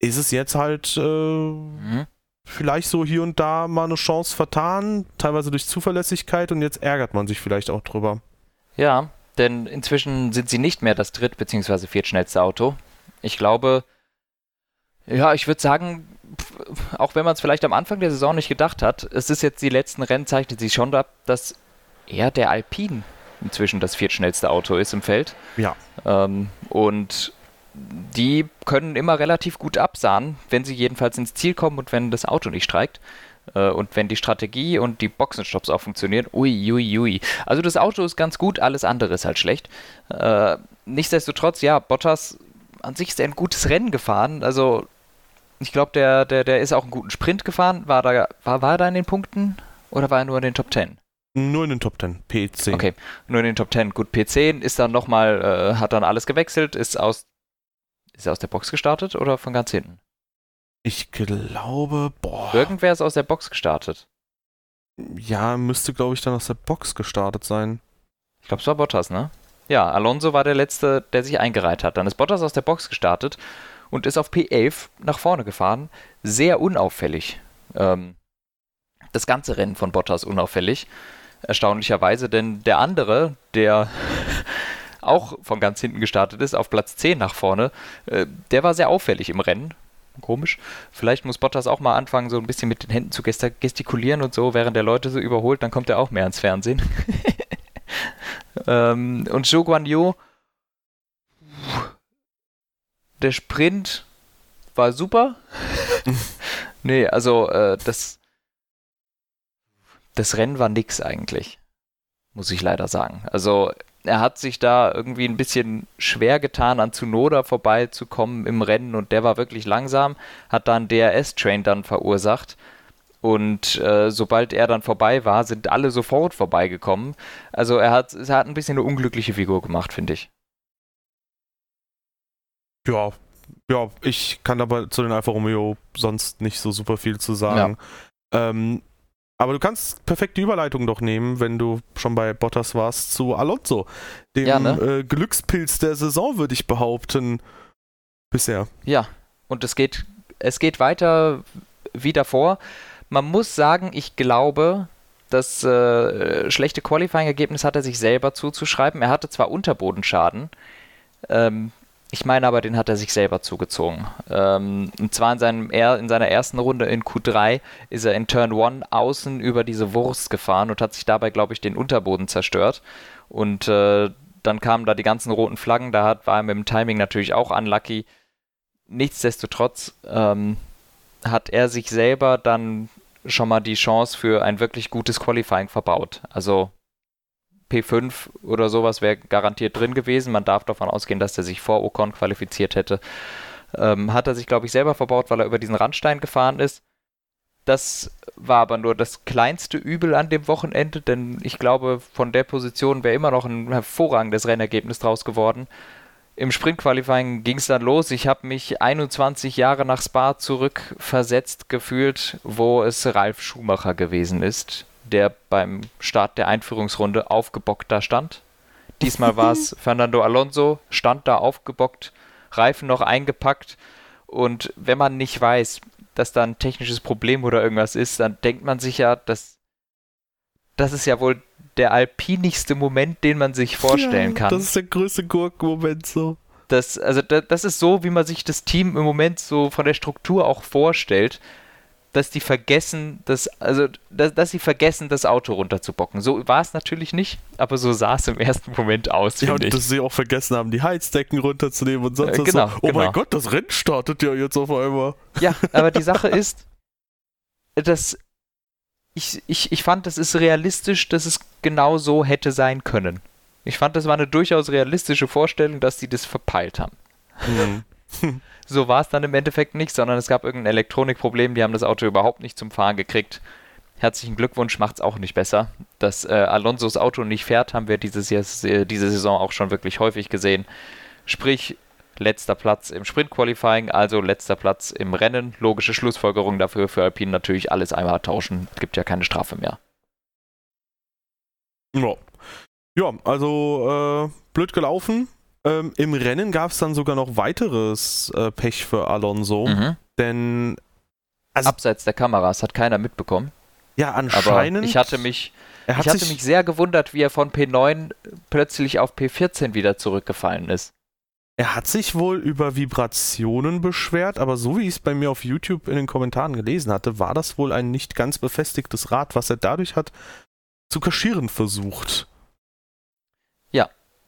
ist es jetzt halt äh, mhm. vielleicht so hier und da mal eine Chance vertan, teilweise durch Zuverlässigkeit und jetzt ärgert man sich vielleicht auch drüber. Ja, denn inzwischen sind sie nicht mehr das dritt- bzw. viertschnellste Auto. Ich glaube, ja, ich würde sagen, auch wenn man es vielleicht am Anfang der Saison nicht gedacht hat, es ist jetzt die letzten Rennen, zeichnet sich schon ab, dass eher der Alpine inzwischen das viertschnellste Auto ist im Feld. Ja. Ähm, und die können immer relativ gut absahen, wenn sie jedenfalls ins Ziel kommen und wenn das Auto nicht streikt. Äh, und wenn die Strategie und die Boxenstops auch funktionieren, ui, ui, ui. Also das Auto ist ganz gut, alles andere ist halt schlecht. Äh, nichtsdestotrotz, ja, Bottas an sich ist er ein gutes Rennen gefahren. Also ich glaube, der, der, der ist auch einen guten Sprint gefahren. War, da, war, war er da in den Punkten oder war er nur in den Top 10? Nur in den Top 10, P10. Okay, nur in den Top 10. Gut, P10 ist dann nochmal, äh, hat dann alles gewechselt, ist aus, ist er aus der Box gestartet oder von ganz hinten? Ich glaube, boah. Irgendwer ist aus der Box gestartet. Ja, müsste, glaube ich, dann aus der Box gestartet sein. Ich glaube, es war Bottas, ne? Ja, Alonso war der Letzte, der sich eingereiht hat. Dann ist Bottas aus der Box gestartet und ist auf P11 nach vorne gefahren. Sehr unauffällig. Ähm, das ganze Rennen von Bottas unauffällig. Erstaunlicherweise, denn der andere, der auch von ganz hinten gestartet ist, auf Platz 10 nach vorne, äh, der war sehr auffällig im Rennen. Komisch. Vielleicht muss Bottas auch mal anfangen, so ein bisschen mit den Händen zu gestikulieren und so, während der Leute so überholt, dann kommt er auch mehr ins Fernsehen. ähm, und Zhou Guan Yu, der Sprint war super. nee, also äh, das das Rennen war nix eigentlich. Muss ich leider sagen. Also er hat sich da irgendwie ein bisschen schwer getan, an Tsunoda vorbeizukommen im Rennen und der war wirklich langsam, hat dann DRS-Train dann verursacht. Und äh, sobald er dann vorbei war, sind alle sofort vorbeigekommen. Also er hat, er hat ein bisschen eine unglückliche Figur gemacht, finde ich. Ja, ja, ich kann aber zu den Alfa Romeo sonst nicht so super viel zu sagen. Ja. Ähm, aber du kannst perfekt die Überleitung doch nehmen, wenn du schon bei Bottas warst, zu Alonso. Dem ja, ne? äh, Glückspilz der Saison, würde ich behaupten. Bisher. Ja, und es geht, es geht weiter wie davor. Man muss sagen, ich glaube, das äh, schlechte Qualifying-Ergebnis hat er sich selber zuzuschreiben. Er hatte zwar Unterbodenschaden, ähm, ich meine aber, den hat er sich selber zugezogen. Ähm, und zwar in, seinem in seiner ersten Runde in Q3 ist er in Turn 1 außen über diese Wurst gefahren und hat sich dabei, glaube ich, den Unterboden zerstört. Und äh, dann kamen da die ganzen roten Flaggen, da hat, war er mit dem Timing natürlich auch unlucky. Nichtsdestotrotz ähm, hat er sich selber dann schon mal die Chance für ein wirklich gutes Qualifying verbaut. Also P5 oder sowas wäre garantiert drin gewesen. Man darf davon ausgehen, dass er sich vor Ocon qualifiziert hätte. Ähm, hat er sich, glaube ich, selber verbaut, weil er über diesen Randstein gefahren ist. Das war aber nur das kleinste Übel an dem Wochenende, denn ich glaube, von der Position wäre immer noch ein hervorragendes Rennergebnis draus geworden. Im Sprint-Qualifying ging es dann los. Ich habe mich 21 Jahre nach Spa zurückversetzt gefühlt, wo es Ralf Schumacher gewesen ist, der beim Start der Einführungsrunde aufgebockt da stand. Diesmal war es Fernando Alonso, stand da aufgebockt, Reifen noch eingepackt. Und wenn man nicht weiß, dass da ein technisches Problem oder irgendwas ist, dann denkt man sich ja, dass das ist ja wohl der alpinigste Moment, den man sich vorstellen ja, kann. Das ist der größte Gurkenmoment so. Das, also das ist so, wie man sich das Team im Moment so von der Struktur auch vorstellt dass die vergessen, das, also, dass, dass sie vergessen, das Auto runterzubocken. So war es natürlich nicht, aber so sah es im ersten Moment aus. Ja, und ich. dass sie auch vergessen haben, die Heizdecken runterzunehmen und sonst äh, genau, so. Oh genau. mein Gott, das Rennen startet ja jetzt auf einmal. Ja, aber die Sache ist, dass ich, ich, ich fand, das ist realistisch, dass es genau so hätte sein können. Ich fand, das war eine durchaus realistische Vorstellung, dass sie das verpeilt haben. Mhm. so war es dann im Endeffekt nicht, sondern es gab irgendein Elektronikproblem, die haben das Auto überhaupt nicht zum Fahren gekriegt. Herzlichen Glückwunsch, macht es auch nicht besser. Dass äh, Alonsos Auto nicht fährt, haben wir dieses Jahr, diese Saison auch schon wirklich häufig gesehen. Sprich, letzter Platz im Sprint-Qualifying, also letzter Platz im Rennen. Logische Schlussfolgerung dafür für Alpine natürlich alles einmal tauschen. Gibt ja keine Strafe mehr. Ja, ja also äh, blöd gelaufen. Ähm, Im Rennen gab es dann sogar noch weiteres äh, Pech für Alonso, mhm. denn also, abseits der Kameras hat keiner mitbekommen. Ja, anscheinend. Aber ich hatte mich, ich hatte mich sehr gewundert, wie er von P9 plötzlich auf P14 wieder zurückgefallen ist. Er hat sich wohl über Vibrationen beschwert, aber so wie ich es bei mir auf YouTube in den Kommentaren gelesen hatte, war das wohl ein nicht ganz befestigtes Rad, was er dadurch hat zu kaschieren versucht.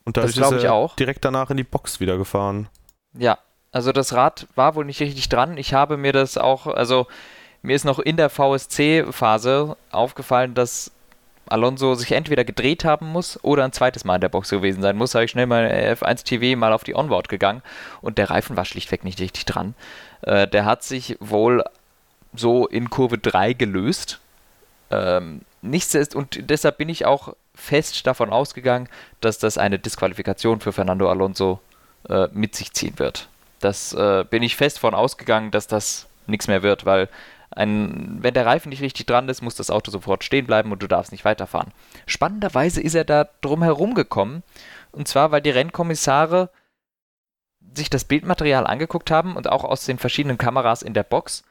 Und dadurch das ist er auch. direkt danach in die Box wieder gefahren. Ja, also das Rad war wohl nicht richtig dran. Ich habe mir das auch, also mir ist noch in der VSC-Phase aufgefallen, dass Alonso sich entweder gedreht haben muss oder ein zweites Mal in der Box gewesen sein muss, habe ich schnell mal F1 TV mal auf die Onboard gegangen und der Reifen war schlichtweg nicht richtig dran. Äh, der hat sich wohl so in Kurve 3 gelöst. Ähm, nichts ist, und deshalb bin ich auch fest davon ausgegangen, dass das eine Disqualifikation für Fernando Alonso äh, mit sich ziehen wird. Das äh, bin ich fest davon ausgegangen, dass das nichts mehr wird, weil ein, wenn der Reifen nicht richtig dran ist, muss das Auto sofort stehen bleiben und du darfst nicht weiterfahren. Spannenderweise ist er da drum herum gekommen. Und zwar, weil die Rennkommissare sich das Bildmaterial angeguckt haben und auch aus den verschiedenen Kameras in der Box,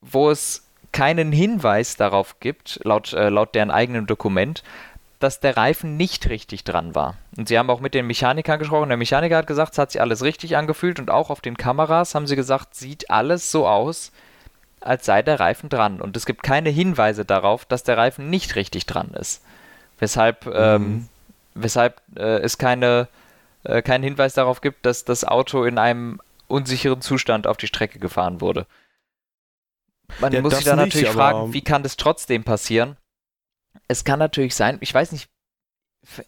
wo es keinen Hinweis darauf gibt, laut, äh, laut deren eigenem Dokument, dass der Reifen nicht richtig dran war. Und sie haben auch mit den Mechanikern gesprochen. Der Mechaniker hat gesagt, es hat sich alles richtig angefühlt und auch auf den Kameras haben sie gesagt, sieht alles so aus, als sei der Reifen dran. Und es gibt keine Hinweise darauf, dass der Reifen nicht richtig dran ist. Weshalb, mhm. ähm, weshalb äh, es keine, äh, keinen Hinweis darauf gibt, dass das Auto in einem unsicheren Zustand auf die Strecke gefahren wurde. Man ja, muss sich da natürlich fragen, wie kann das trotzdem passieren? Es kann natürlich sein, ich weiß nicht,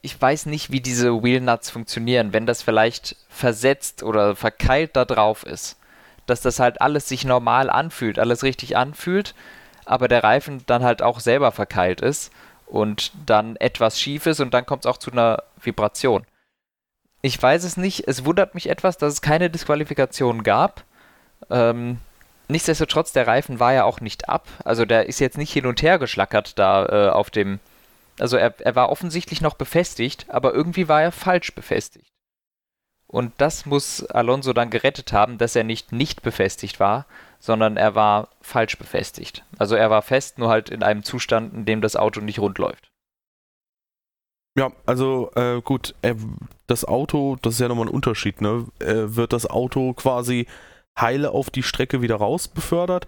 ich weiß nicht, wie diese Wheelnuts funktionieren, wenn das vielleicht versetzt oder verkeilt da drauf ist dass das halt alles sich normal anfühlt, alles richtig anfühlt, aber der Reifen dann halt auch selber verkeilt ist und dann etwas schief ist und dann kommt es auch zu einer Vibration. Ich weiß es nicht, es wundert mich etwas, dass es keine Disqualifikation gab. Ähm, nichtsdestotrotz, der Reifen war ja auch nicht ab. Also der ist jetzt nicht hin und her geschlackert da äh, auf dem. Also er, er war offensichtlich noch befestigt, aber irgendwie war er falsch befestigt. Und das muss Alonso dann gerettet haben, dass er nicht nicht befestigt war, sondern er war falsch befestigt. Also er war fest, nur halt in einem Zustand, in dem das Auto nicht rund läuft. Ja, also äh, gut, äh, das Auto, das ist ja nochmal ein Unterschied, ne? Äh, wird das Auto quasi heile auf die Strecke wieder raus befördert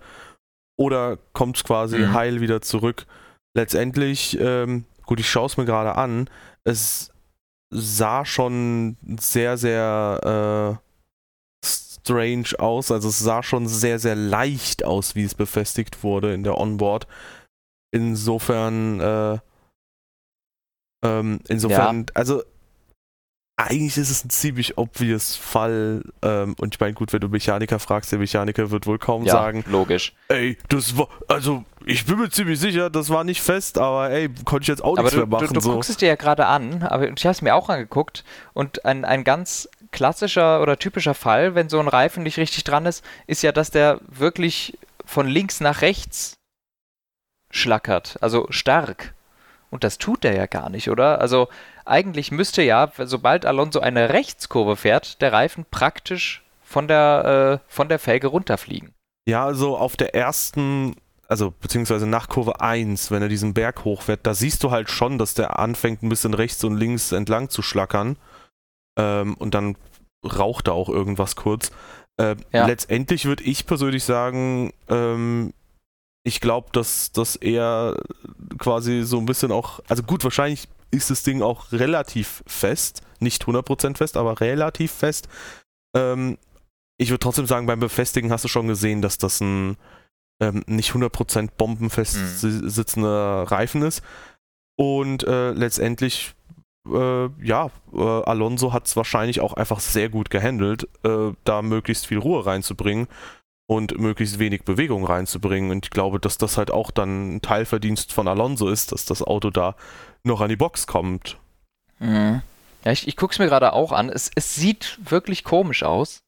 oder kommt es quasi mhm. heil wieder zurück? Letztendlich, ähm, gut, ich schaue es mir gerade an, es sah schon sehr, sehr äh, strange aus. Also es sah schon sehr, sehr leicht aus, wie es befestigt wurde in der Onboard. Insofern, äh, ähm, insofern, ja. also eigentlich ist es ein ziemlich obvious Fall. Ähm, und ich meine, gut, wenn du Mechaniker fragst, der Mechaniker wird wohl kaum ja, sagen. Logisch. Ey, das war, also ich bin mir ziemlich sicher, das war nicht fest, aber ey, konnte ich jetzt auch aber nichts du, mehr machen. Du, du so. guckst es dir ja gerade an, aber ich habe es mir auch angeguckt und ein, ein ganz klassischer oder typischer Fall, wenn so ein Reifen nicht richtig dran ist, ist ja, dass der wirklich von links nach rechts schlackert, also stark. Und das tut er ja gar nicht, oder? Also eigentlich müsste ja, sobald Alonso eine Rechtskurve fährt, der Reifen praktisch von der, äh, von der Felge runterfliegen. Ja, also auf der ersten, also beziehungsweise nach Kurve 1, wenn er diesen Berg hochfährt, da siehst du halt schon, dass der anfängt ein bisschen rechts und links entlang zu schlackern. Ähm, und dann raucht da auch irgendwas kurz. Äh, ja. Letztendlich würde ich persönlich sagen, ähm, ich glaube, dass das eher quasi so ein bisschen auch, also gut, wahrscheinlich ist das Ding auch relativ fest, nicht 100% fest, aber relativ fest. Ähm, ich würde trotzdem sagen, beim Befestigen hast du schon gesehen, dass das ein ähm, nicht 100% bombenfest mhm. sitzender Reifen ist. Und äh, letztendlich, äh, ja, äh, Alonso hat es wahrscheinlich auch einfach sehr gut gehandelt, äh, da möglichst viel Ruhe reinzubringen und möglichst wenig Bewegung reinzubringen. Und ich glaube, dass das halt auch dann ein Teilverdienst von Alonso ist, dass das Auto da noch an die Box kommt. Mhm. Ja, ich, ich gucke es mir gerade auch an. Es, es sieht wirklich komisch aus.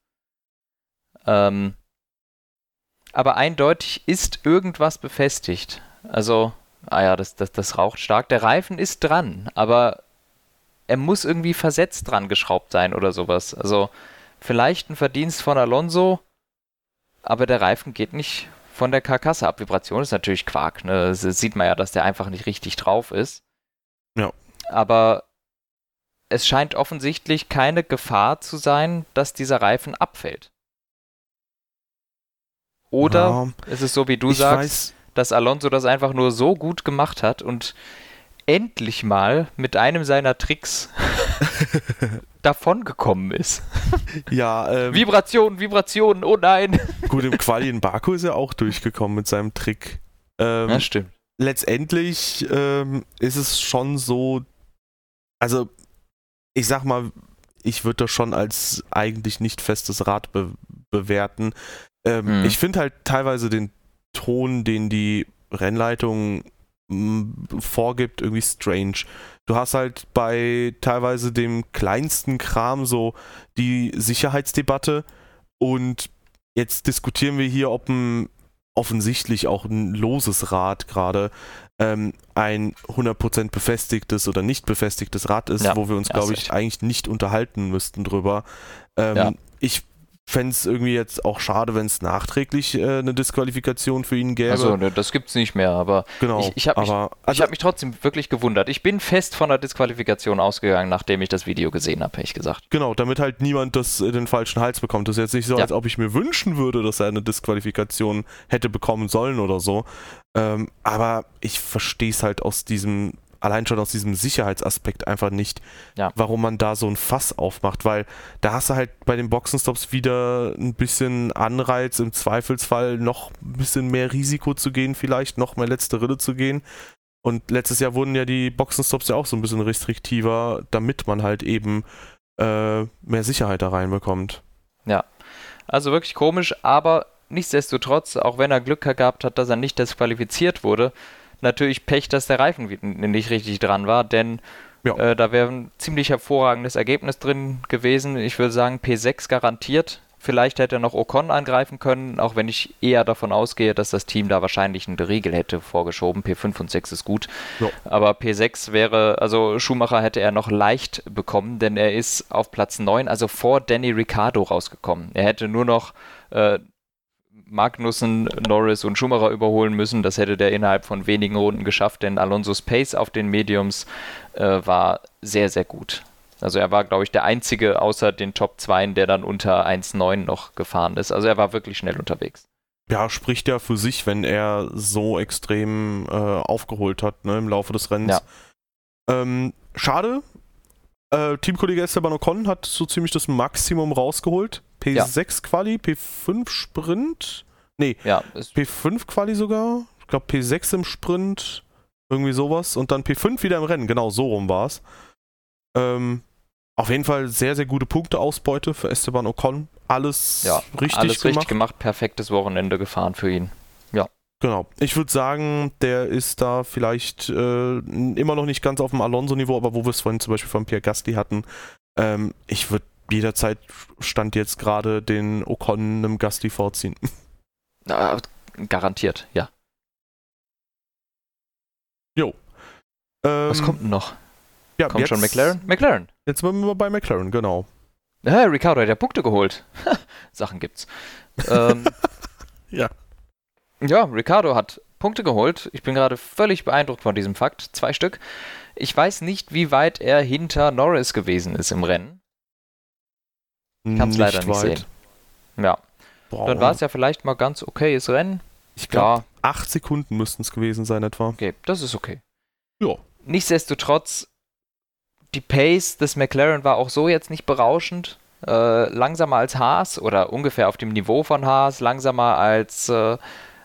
Ähm, aber eindeutig ist irgendwas befestigt. Also, ah ja, das, das, das raucht stark. Der Reifen ist dran, aber er muss irgendwie versetzt dran geschraubt sein oder sowas. Also, vielleicht ein Verdienst von Alonso, aber der Reifen geht nicht von der Karkasse ab. Vibration ist natürlich Quark. Ne? Das sieht man ja, dass der einfach nicht richtig drauf ist. Ja. Aber es scheint offensichtlich keine Gefahr zu sein, dass dieser Reifen abfällt. Oder ja, ist es so, wie du sagst, weiß. dass Alonso das einfach nur so gut gemacht hat und endlich mal mit einem seiner Tricks davongekommen ist. Ja, ähm, Vibrationen, Vibrationen, oh nein. Gut, im Quali in Baku ist er auch durchgekommen mit seinem Trick. Ähm, ja, stimmt. Letztendlich ähm, ist es schon so, also ich sag mal, ich würde das schon als eigentlich nicht festes Rad be bewerten. Ähm, mhm. Ich finde halt teilweise den Ton, den die Rennleitung vorgibt, irgendwie strange. Du hast halt bei teilweise dem kleinsten Kram so die Sicherheitsdebatte und jetzt diskutieren wir hier, ob ein offensichtlich auch ein loses Rad gerade ähm, ein 100% befestigtes oder nicht befestigtes Rad ist, ja, wo wir uns, glaube ich, eigentlich nicht unterhalten müssten drüber. Ähm, ja. Ich fände es irgendwie jetzt auch schade, wenn es nachträglich äh, eine Disqualifikation für ihn gäbe. Also, ne, das gibt es nicht mehr, aber genau, ich, ich habe mich, also, hab mich trotzdem wirklich gewundert. Ich bin fest von der Disqualifikation ausgegangen, nachdem ich das Video gesehen habe, ehrlich gesagt. Genau, damit halt niemand das äh, den falschen Hals bekommt. Das ist jetzt nicht so, ja. als ob ich mir wünschen würde, dass er eine Disqualifikation hätte bekommen sollen oder so. Ähm, aber ich verstehe es halt aus diesem allein schon aus diesem Sicherheitsaspekt einfach nicht, ja. warum man da so ein Fass aufmacht, weil da hast du halt bei den Boxenstops wieder ein bisschen Anreiz, im Zweifelsfall noch ein bisschen mehr Risiko zu gehen, vielleicht noch mehr letzte Rille zu gehen. Und letztes Jahr wurden ja die Boxenstops ja auch so ein bisschen restriktiver, damit man halt eben äh, mehr Sicherheit da reinbekommt. Ja, also wirklich komisch, aber nichtsdestotrotz, auch wenn er Glück gehabt hat, dass er nicht disqualifiziert wurde, natürlich Pech, dass der Reifen nicht richtig dran war, denn ja. äh, da wäre ein ziemlich hervorragendes Ergebnis drin gewesen. Ich würde sagen, P6 garantiert. Vielleicht hätte er noch Ocon angreifen können, auch wenn ich eher davon ausgehe, dass das Team da wahrscheinlich eine Regel hätte vorgeschoben. P5 und 6 ist gut. Ja. Aber P6 wäre, also Schumacher hätte er noch leicht bekommen, denn er ist auf Platz 9, also vor Danny Ricciardo rausgekommen. Er hätte nur noch äh, Magnussen, Norris und Schumacher überholen müssen. Das hätte der innerhalb von wenigen Runden geschafft, denn Alonso's Pace auf den Mediums äh, war sehr, sehr gut. Also er war, glaube ich, der einzige außer den Top 2, der dann unter 1,9 noch gefahren ist. Also er war wirklich schnell unterwegs. Ja, spricht ja für sich, wenn er so extrem äh, aufgeholt hat ne, im Laufe des Rennens. Ja. Ähm, schade. Äh, Teamkollege Esteban Ocon hat so ziemlich das Maximum rausgeholt. P6 ja. Quali, P5 Sprint. Nee, ja, P5 Quali sogar. Ich glaube P6 im Sprint. Irgendwie sowas. Und dann P5 wieder im Rennen. Genau, so rum war es. Ähm, auf jeden Fall sehr, sehr gute Punkteausbeute für Esteban Ocon. Alles ja, richtig alles gemacht. richtig gemacht. Perfektes Wochenende gefahren für ihn. Ja. Genau. Ich würde sagen, der ist da vielleicht äh, immer noch nicht ganz auf dem Alonso-Niveau, aber wo wir es vorhin zum Beispiel von Pierre Gasly hatten, ähm, ich würde jederzeit stand jetzt gerade den Ocon einem Gasly vorziehen. Na, garantiert, ja. Jo. Ähm, Was kommt denn noch? Ja, kommt jetzt, schon McLaren? McLaren. Jetzt sind wir bei McLaren, genau. Ja, Ricardo hat ja Punkte geholt. Sachen gibt's. ähm, ja. Ja, Ricardo hat Punkte geholt. Ich bin gerade völlig beeindruckt von diesem Fakt. Zwei Stück. Ich weiß nicht, wie weit er hinter Norris gewesen ist im Rennen. Ich kann es leider nicht weit. sehen. Ja. Boah. Dann war es ja vielleicht mal ganz okayes Rennen. Ich glaube, acht Sekunden müssten es gewesen sein etwa. Okay, das ist okay. Ja. Nichtsdestotrotz, die Pace des McLaren war auch so jetzt nicht berauschend. Äh, langsamer als Haas oder ungefähr auf dem Niveau von Haas, langsamer als äh,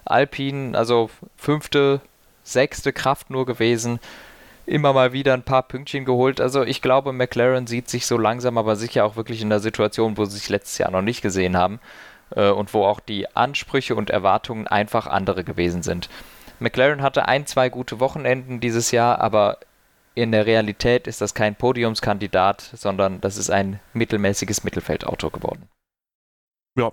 Alpine, also fünfte, sechste Kraft nur gewesen. Immer mal wieder ein paar Pünktchen geholt. Also ich glaube, McLaren sieht sich so langsam aber sicher auch wirklich in der Situation, wo sie sich letztes Jahr noch nicht gesehen haben äh, und wo auch die Ansprüche und Erwartungen einfach andere gewesen sind. McLaren hatte ein, zwei gute Wochenenden dieses Jahr, aber in der Realität ist das kein Podiumskandidat, sondern das ist ein mittelmäßiges Mittelfeldauto geworden. Ja,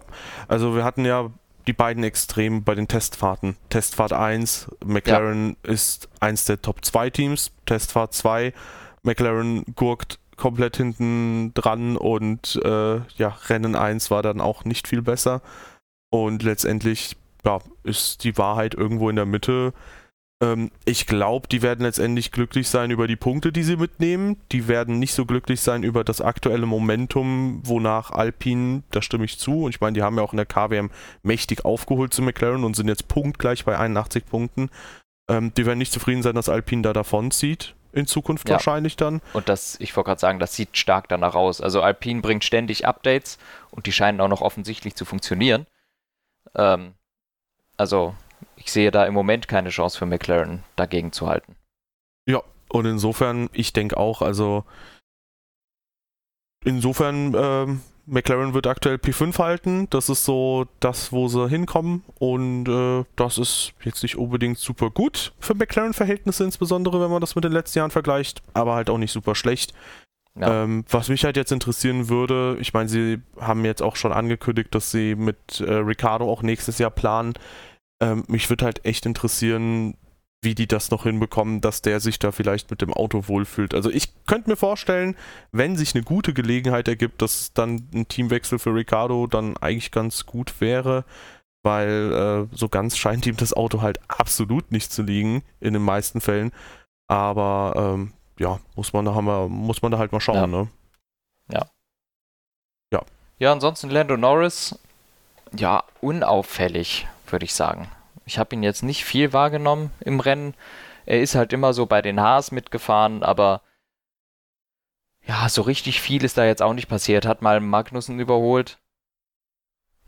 also wir hatten ja die beiden Extremen bei den Testfahrten. Testfahrt 1, McLaren ja. ist eins der Top 2 Teams. Testfahrt 2, McLaren gurkt komplett hinten dran und äh, ja, Rennen 1 war dann auch nicht viel besser. Und letztendlich ja, ist die Wahrheit irgendwo in der Mitte. Ähm, ich glaube, die werden letztendlich glücklich sein über die Punkte, die sie mitnehmen. Die werden nicht so glücklich sein über das aktuelle Momentum, wonach Alpine, da stimme ich zu. Und ich meine, die haben ja auch in der KWM mächtig aufgeholt zu McLaren und sind jetzt punktgleich bei 81 Punkten. Ähm, die werden nicht zufrieden sein, dass Alpine da davon zieht in Zukunft ja. wahrscheinlich dann. Und das, ich wollte gerade sagen, das sieht stark danach aus. Also Alpine bringt ständig Updates und die scheinen auch noch offensichtlich zu funktionieren. Ähm, also ich sehe da im Moment keine Chance für McLaren dagegen zu halten. Ja, und insofern, ich denke auch, also insofern, ähm, McLaren wird aktuell P5 halten. Das ist so das, wo sie hinkommen. Und äh, das ist jetzt nicht unbedingt super gut für McLaren-Verhältnisse, insbesondere wenn man das mit den letzten Jahren vergleicht, aber halt auch nicht super schlecht. Ja. Ähm, was mich halt jetzt interessieren würde, ich meine, sie haben jetzt auch schon angekündigt, dass sie mit äh, Ricardo auch nächstes Jahr planen. Ähm, mich würde halt echt interessieren, wie die das noch hinbekommen, dass der sich da vielleicht mit dem Auto wohlfühlt. Also ich könnte mir vorstellen, wenn sich eine gute Gelegenheit ergibt, dass dann ein Teamwechsel für Ricardo dann eigentlich ganz gut wäre, weil äh, so ganz scheint ihm das Auto halt absolut nicht zu liegen in den meisten Fällen. Aber ähm, ja, muss man da mal, muss man da halt mal schauen, ja. ne? Ja. Ja. Ja, ansonsten Lando Norris, ja, unauffällig würde ich sagen. Ich habe ihn jetzt nicht viel wahrgenommen im Rennen. Er ist halt immer so bei den Haas mitgefahren, aber ja, so richtig viel ist da jetzt auch nicht passiert. Hat mal Magnussen überholt.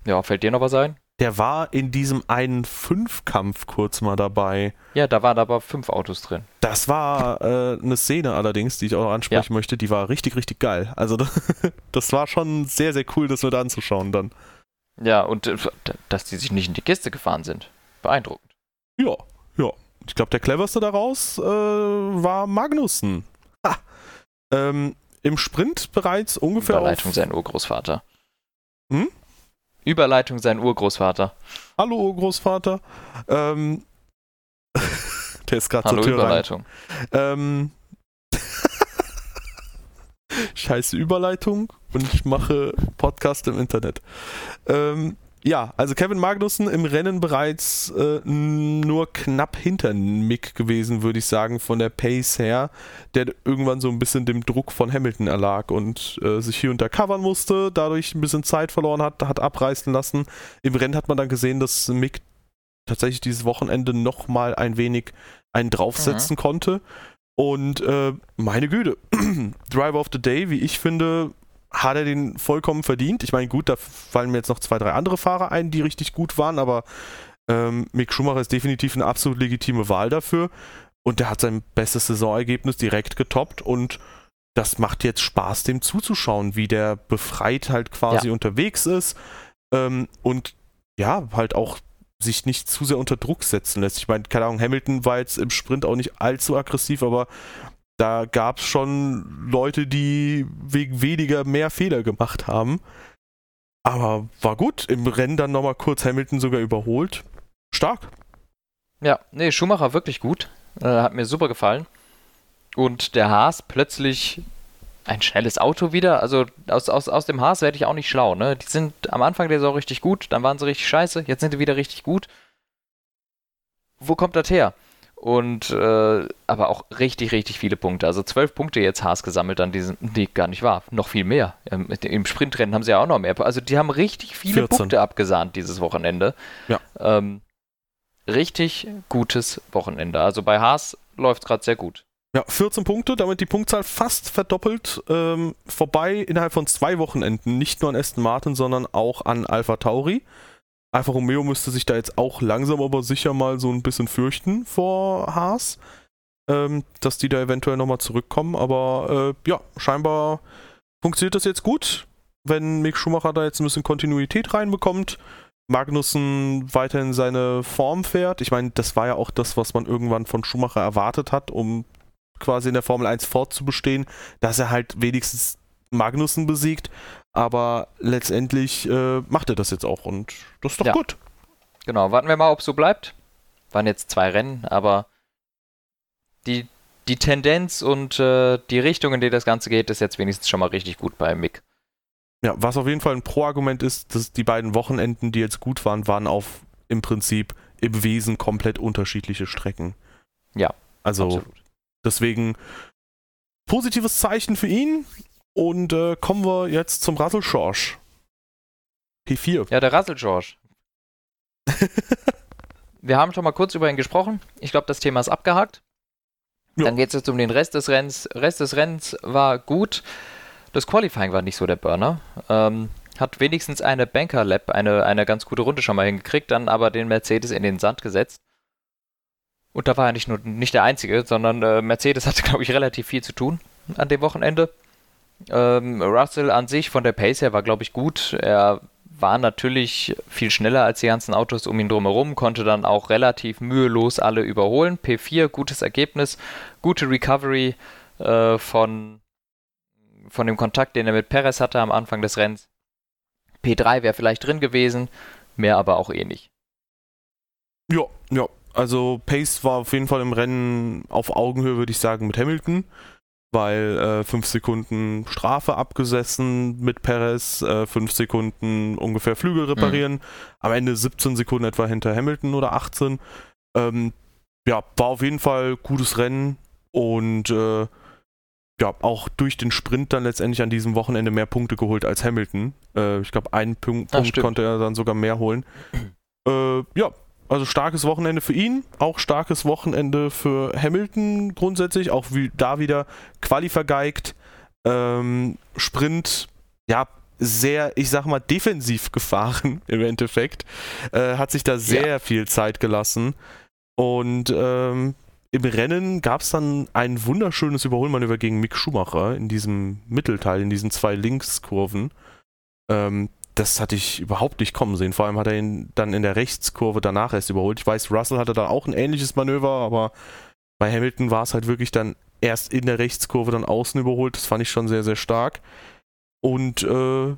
Ja, fällt dir noch was ein? Der war in diesem einen Fünfkampf kurz mal dabei. Ja, da waren aber fünf Autos drin. Das war äh, eine Szene allerdings, die ich auch noch ansprechen ja. möchte, die war richtig, richtig geil. Also das war schon sehr, sehr cool, das mit anzuschauen dann. Ja, und äh, dass die sich nicht in die Kiste gefahren sind. Beeindruckend. Ja, ja. Ich glaube, der cleverste daraus äh, war Magnussen. Ha. Ähm, Im Sprint bereits ungefähr. Überleitung sein Urgroßvater. Hm? Überleitung sein Urgroßvater. Hallo Urgroßvater. Ähm, der ist gerade zur Tür Überleitung. Ähm, Scheiße Überleitung und ich mache Podcast im Internet. Ähm, ja, also Kevin Magnussen im Rennen bereits äh, nur knapp hinter Mick gewesen, würde ich sagen, von der Pace her, der irgendwann so ein bisschen dem Druck von Hamilton erlag und äh, sich hier unter covern musste, dadurch ein bisschen Zeit verloren hat, hat abreißen lassen. Im Rennen hat man dann gesehen, dass Mick tatsächlich dieses Wochenende nochmal ein wenig einen draufsetzen mhm. konnte und äh, meine Güte, Driver of the Day, wie ich finde, hat er den vollkommen verdient. Ich meine, gut, da fallen mir jetzt noch zwei, drei andere Fahrer ein, die richtig gut waren, aber ähm, Mick Schumacher ist definitiv eine absolut legitime Wahl dafür. Und der hat sein bestes Saisonergebnis direkt getoppt und das macht jetzt Spaß, dem zuzuschauen, wie der befreit halt quasi ja. unterwegs ist ähm, und ja, halt auch sich nicht zu sehr unter Druck setzen lässt. Ich meine, keine Ahnung, Hamilton war jetzt im Sprint auch nicht allzu aggressiv, aber da gab es schon Leute, die wegen weniger mehr Fehler gemacht haben. Aber war gut. Im Rennen dann nochmal kurz Hamilton sogar überholt. Stark. Ja, nee, Schumacher wirklich gut. Äh, hat mir super gefallen. Und der Haas plötzlich ein schnelles Auto wieder. Also aus, aus, aus dem Haas werde ich auch nicht schlau. Ne? Die sind am Anfang der Saison richtig gut, dann waren sie richtig scheiße, jetzt sind sie wieder richtig gut. Wo kommt das her? Und äh, aber auch richtig, richtig viele Punkte. Also zwölf Punkte jetzt Haas gesammelt an diesem, nee, gar nicht wahr. Noch viel mehr. Im, Im Sprintrennen haben sie ja auch noch mehr. Also die haben richtig viele 14. Punkte abgesahnt dieses Wochenende. Ja. Ähm, richtig gutes Wochenende. Also bei Haas läuft es gerade sehr gut. Ja, 14 Punkte, damit die Punktzahl fast verdoppelt. Ähm, vorbei innerhalb von zwei Wochenenden, nicht nur an Aston Martin, sondern auch an Alpha Tauri. Alfa Romeo müsste sich da jetzt auch langsam aber sicher mal so ein bisschen fürchten vor Haas, ähm, dass die da eventuell nochmal zurückkommen. Aber äh, ja, scheinbar funktioniert das jetzt gut, wenn Mick Schumacher da jetzt ein bisschen Kontinuität reinbekommt. Magnussen weiterhin seine Form fährt. Ich meine, das war ja auch das, was man irgendwann von Schumacher erwartet hat, um quasi in der Formel 1 fortzubestehen, dass er halt wenigstens Magnussen besiegt. Aber letztendlich äh, macht er das jetzt auch und das ist doch ja. gut. Genau, warten wir mal, ob es so bleibt. Waren jetzt zwei Rennen, aber die, die Tendenz und äh, die Richtung, in die das Ganze geht, ist jetzt wenigstens schon mal richtig gut bei Mick. Ja, was auf jeden Fall ein Pro-Argument ist, dass die beiden Wochenenden, die jetzt gut waren, waren auf im Prinzip im Wesen komplett unterschiedliche Strecken. Ja. Also absolut. Deswegen positives Zeichen für ihn. Und äh, kommen wir jetzt zum Russell George. P4. Ja, der Russell George. wir haben schon mal kurz über ihn gesprochen. Ich glaube, das Thema ist abgehakt. Ja. Dann geht es jetzt um den Rest des Rennens. Rest des Rennens war gut. Das Qualifying war nicht so der Burner. Ähm, hat wenigstens eine Banker Lab, eine, eine ganz gute Runde schon mal hingekriegt, dann aber den Mercedes in den Sand gesetzt. Und da war er nicht nur nicht der Einzige, sondern äh, Mercedes hatte, glaube ich, relativ viel zu tun an dem Wochenende. Ähm, Russell an sich von der Pace her war, glaube ich, gut. Er war natürlich viel schneller als die ganzen Autos um ihn drumherum, konnte dann auch relativ mühelos alle überholen. P4, gutes Ergebnis, gute Recovery äh, von von dem Kontakt, den er mit Perez hatte am Anfang des Rennens. P3 wäre vielleicht drin gewesen, mehr aber auch eh nicht. Ja, ja. Also Pace war auf jeden Fall im Rennen auf Augenhöhe, würde ich sagen, mit Hamilton, weil 5 äh, Sekunden Strafe abgesessen mit Perez, 5 äh, Sekunden ungefähr Flügel reparieren, mhm. am Ende 17 Sekunden etwa hinter Hamilton oder 18. Ähm, ja, war auf jeden Fall gutes Rennen und äh, ja, auch durch den Sprint dann letztendlich an diesem Wochenende mehr Punkte geholt als Hamilton. Äh, ich glaube, einen Punkt, Punkt konnte er dann sogar mehr holen. äh, ja, also starkes Wochenende für ihn, auch starkes Wochenende für Hamilton grundsätzlich, auch wie da wieder Quali vergeigt, ähm, Sprint, ja, sehr, ich sag mal, defensiv gefahren im Endeffekt, äh, hat sich da sehr ja. viel Zeit gelassen und ähm, im Rennen gab es dann ein wunderschönes Überholmanöver gegen Mick Schumacher in diesem Mittelteil, in diesen zwei Linkskurven. Ähm, das hatte ich überhaupt nicht kommen sehen. Vor allem hat er ihn dann in der Rechtskurve danach erst überholt. Ich weiß, Russell hatte da auch ein ähnliches Manöver, aber bei Hamilton war es halt wirklich dann erst in der Rechtskurve dann außen überholt. Das fand ich schon sehr, sehr stark. Und äh,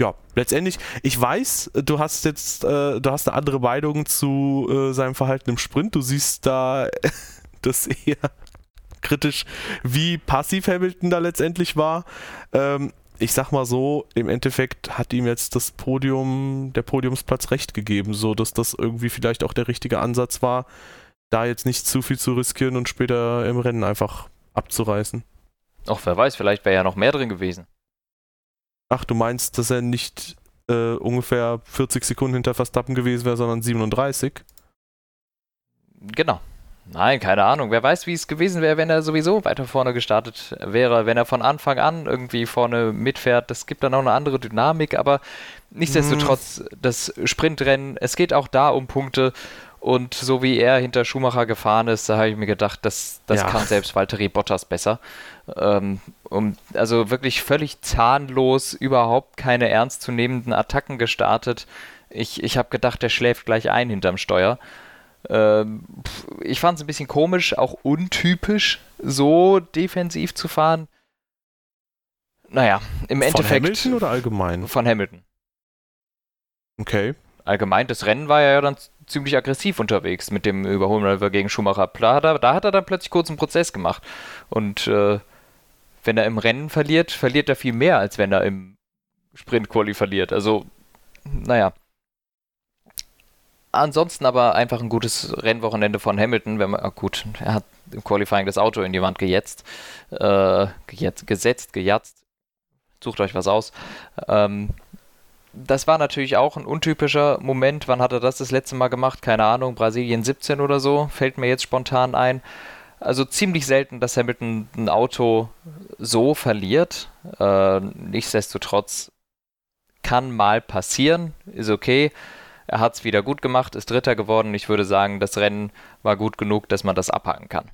ja, letztendlich, ich weiß, du hast jetzt, äh, du hast eine andere Meinung zu äh, seinem Verhalten im Sprint. Du siehst da das eher kritisch, wie passiv Hamilton da letztendlich war. Ähm, ich sag mal so, im Endeffekt hat ihm jetzt das Podium, der Podiumsplatz recht gegeben, so dass das irgendwie vielleicht auch der richtige Ansatz war, da jetzt nicht zu viel zu riskieren und später im Rennen einfach abzureißen. Ach, wer weiß, vielleicht wäre ja noch mehr drin gewesen. Ach, du meinst, dass er nicht äh, ungefähr 40 Sekunden hinter Verstappen gewesen wäre, sondern 37? Genau. Nein, keine Ahnung. Wer weiß, wie es gewesen wäre, wenn er sowieso weiter vorne gestartet wäre, wenn er von Anfang an irgendwie vorne mitfährt. Das gibt dann auch eine andere Dynamik, aber nichtsdestotrotz, mm. das Sprintrennen, es geht auch da um Punkte und so wie er hinter Schumacher gefahren ist, da habe ich mir gedacht, das, das ja. kann selbst Valtteri Bottas besser. Ähm, um, also wirklich völlig zahnlos, überhaupt keine ernstzunehmenden Attacken gestartet. Ich, ich habe gedacht, der schläft gleich ein hinterm Steuer. Ähm, ich fand es ein bisschen komisch, auch untypisch, so defensiv zu fahren. Naja, im von Endeffekt. Von Hamilton oder allgemein? Von Hamilton. Okay. Allgemein, das Rennen war ja dann ziemlich aggressiv unterwegs mit dem Überholmanöver gegen Schumacher. Da hat, er, da hat er dann plötzlich kurz einen Prozess gemacht. Und äh, wenn er im Rennen verliert, verliert er viel mehr, als wenn er im Sprint-Quali verliert. Also, naja. Ansonsten aber einfach ein gutes Rennwochenende von Hamilton. Wenn man, ah, gut, er hat im Qualifying das Auto in die Wand gejetzt, äh, gejetzt gesetzt, gejatzt. Sucht euch was aus. Ähm, das war natürlich auch ein untypischer Moment. Wann hat er das das letzte Mal gemacht? Keine Ahnung, Brasilien 17 oder so, fällt mir jetzt spontan ein. Also ziemlich selten, dass Hamilton ein Auto so verliert. Äh, nichtsdestotrotz kann mal passieren, ist okay. Er hat es wieder gut gemacht, ist Dritter geworden. Ich würde sagen, das Rennen war gut genug, dass man das abhaken kann.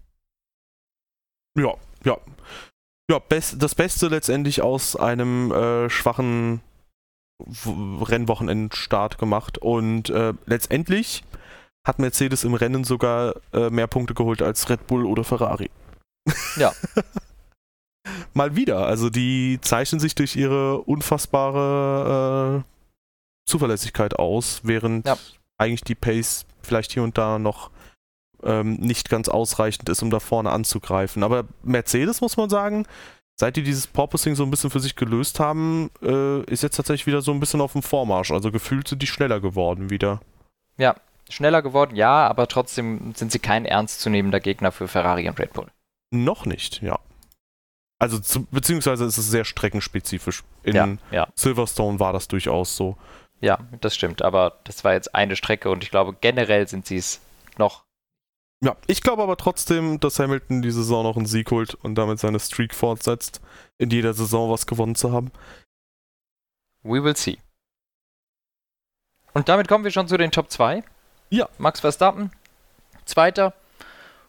Ja, ja. Ja, best, das Beste letztendlich aus einem äh, schwachen Rennwochenendstart gemacht. Und äh, letztendlich hat Mercedes im Rennen sogar äh, mehr Punkte geholt als Red Bull oder Ferrari. Ja. Mal wieder. Also die zeichnen sich durch ihre unfassbare äh, Zuverlässigkeit aus, während ja. eigentlich die Pace vielleicht hier und da noch ähm, nicht ganz ausreichend ist, um da vorne anzugreifen. Aber Mercedes, muss man sagen, seit die dieses Porpoising so ein bisschen für sich gelöst haben, äh, ist jetzt tatsächlich wieder so ein bisschen auf dem Vormarsch. Also gefühlt sind die schneller geworden wieder. Ja, schneller geworden, ja, aber trotzdem sind sie kein ernstzunehmender Gegner für Ferrari und Red Bull. Noch nicht, ja. Also zu, beziehungsweise ist es sehr streckenspezifisch. In ja, ja. Silverstone war das durchaus so. Ja, das stimmt, aber das war jetzt eine Strecke und ich glaube generell sind sie es noch. Ja, ich glaube aber trotzdem, dass Hamilton die Saison noch einen Sieg holt und damit seine Streak fortsetzt, in jeder Saison was gewonnen zu haben. We will see. Und damit kommen wir schon zu den Top 2. Ja. Max Verstappen, Zweiter.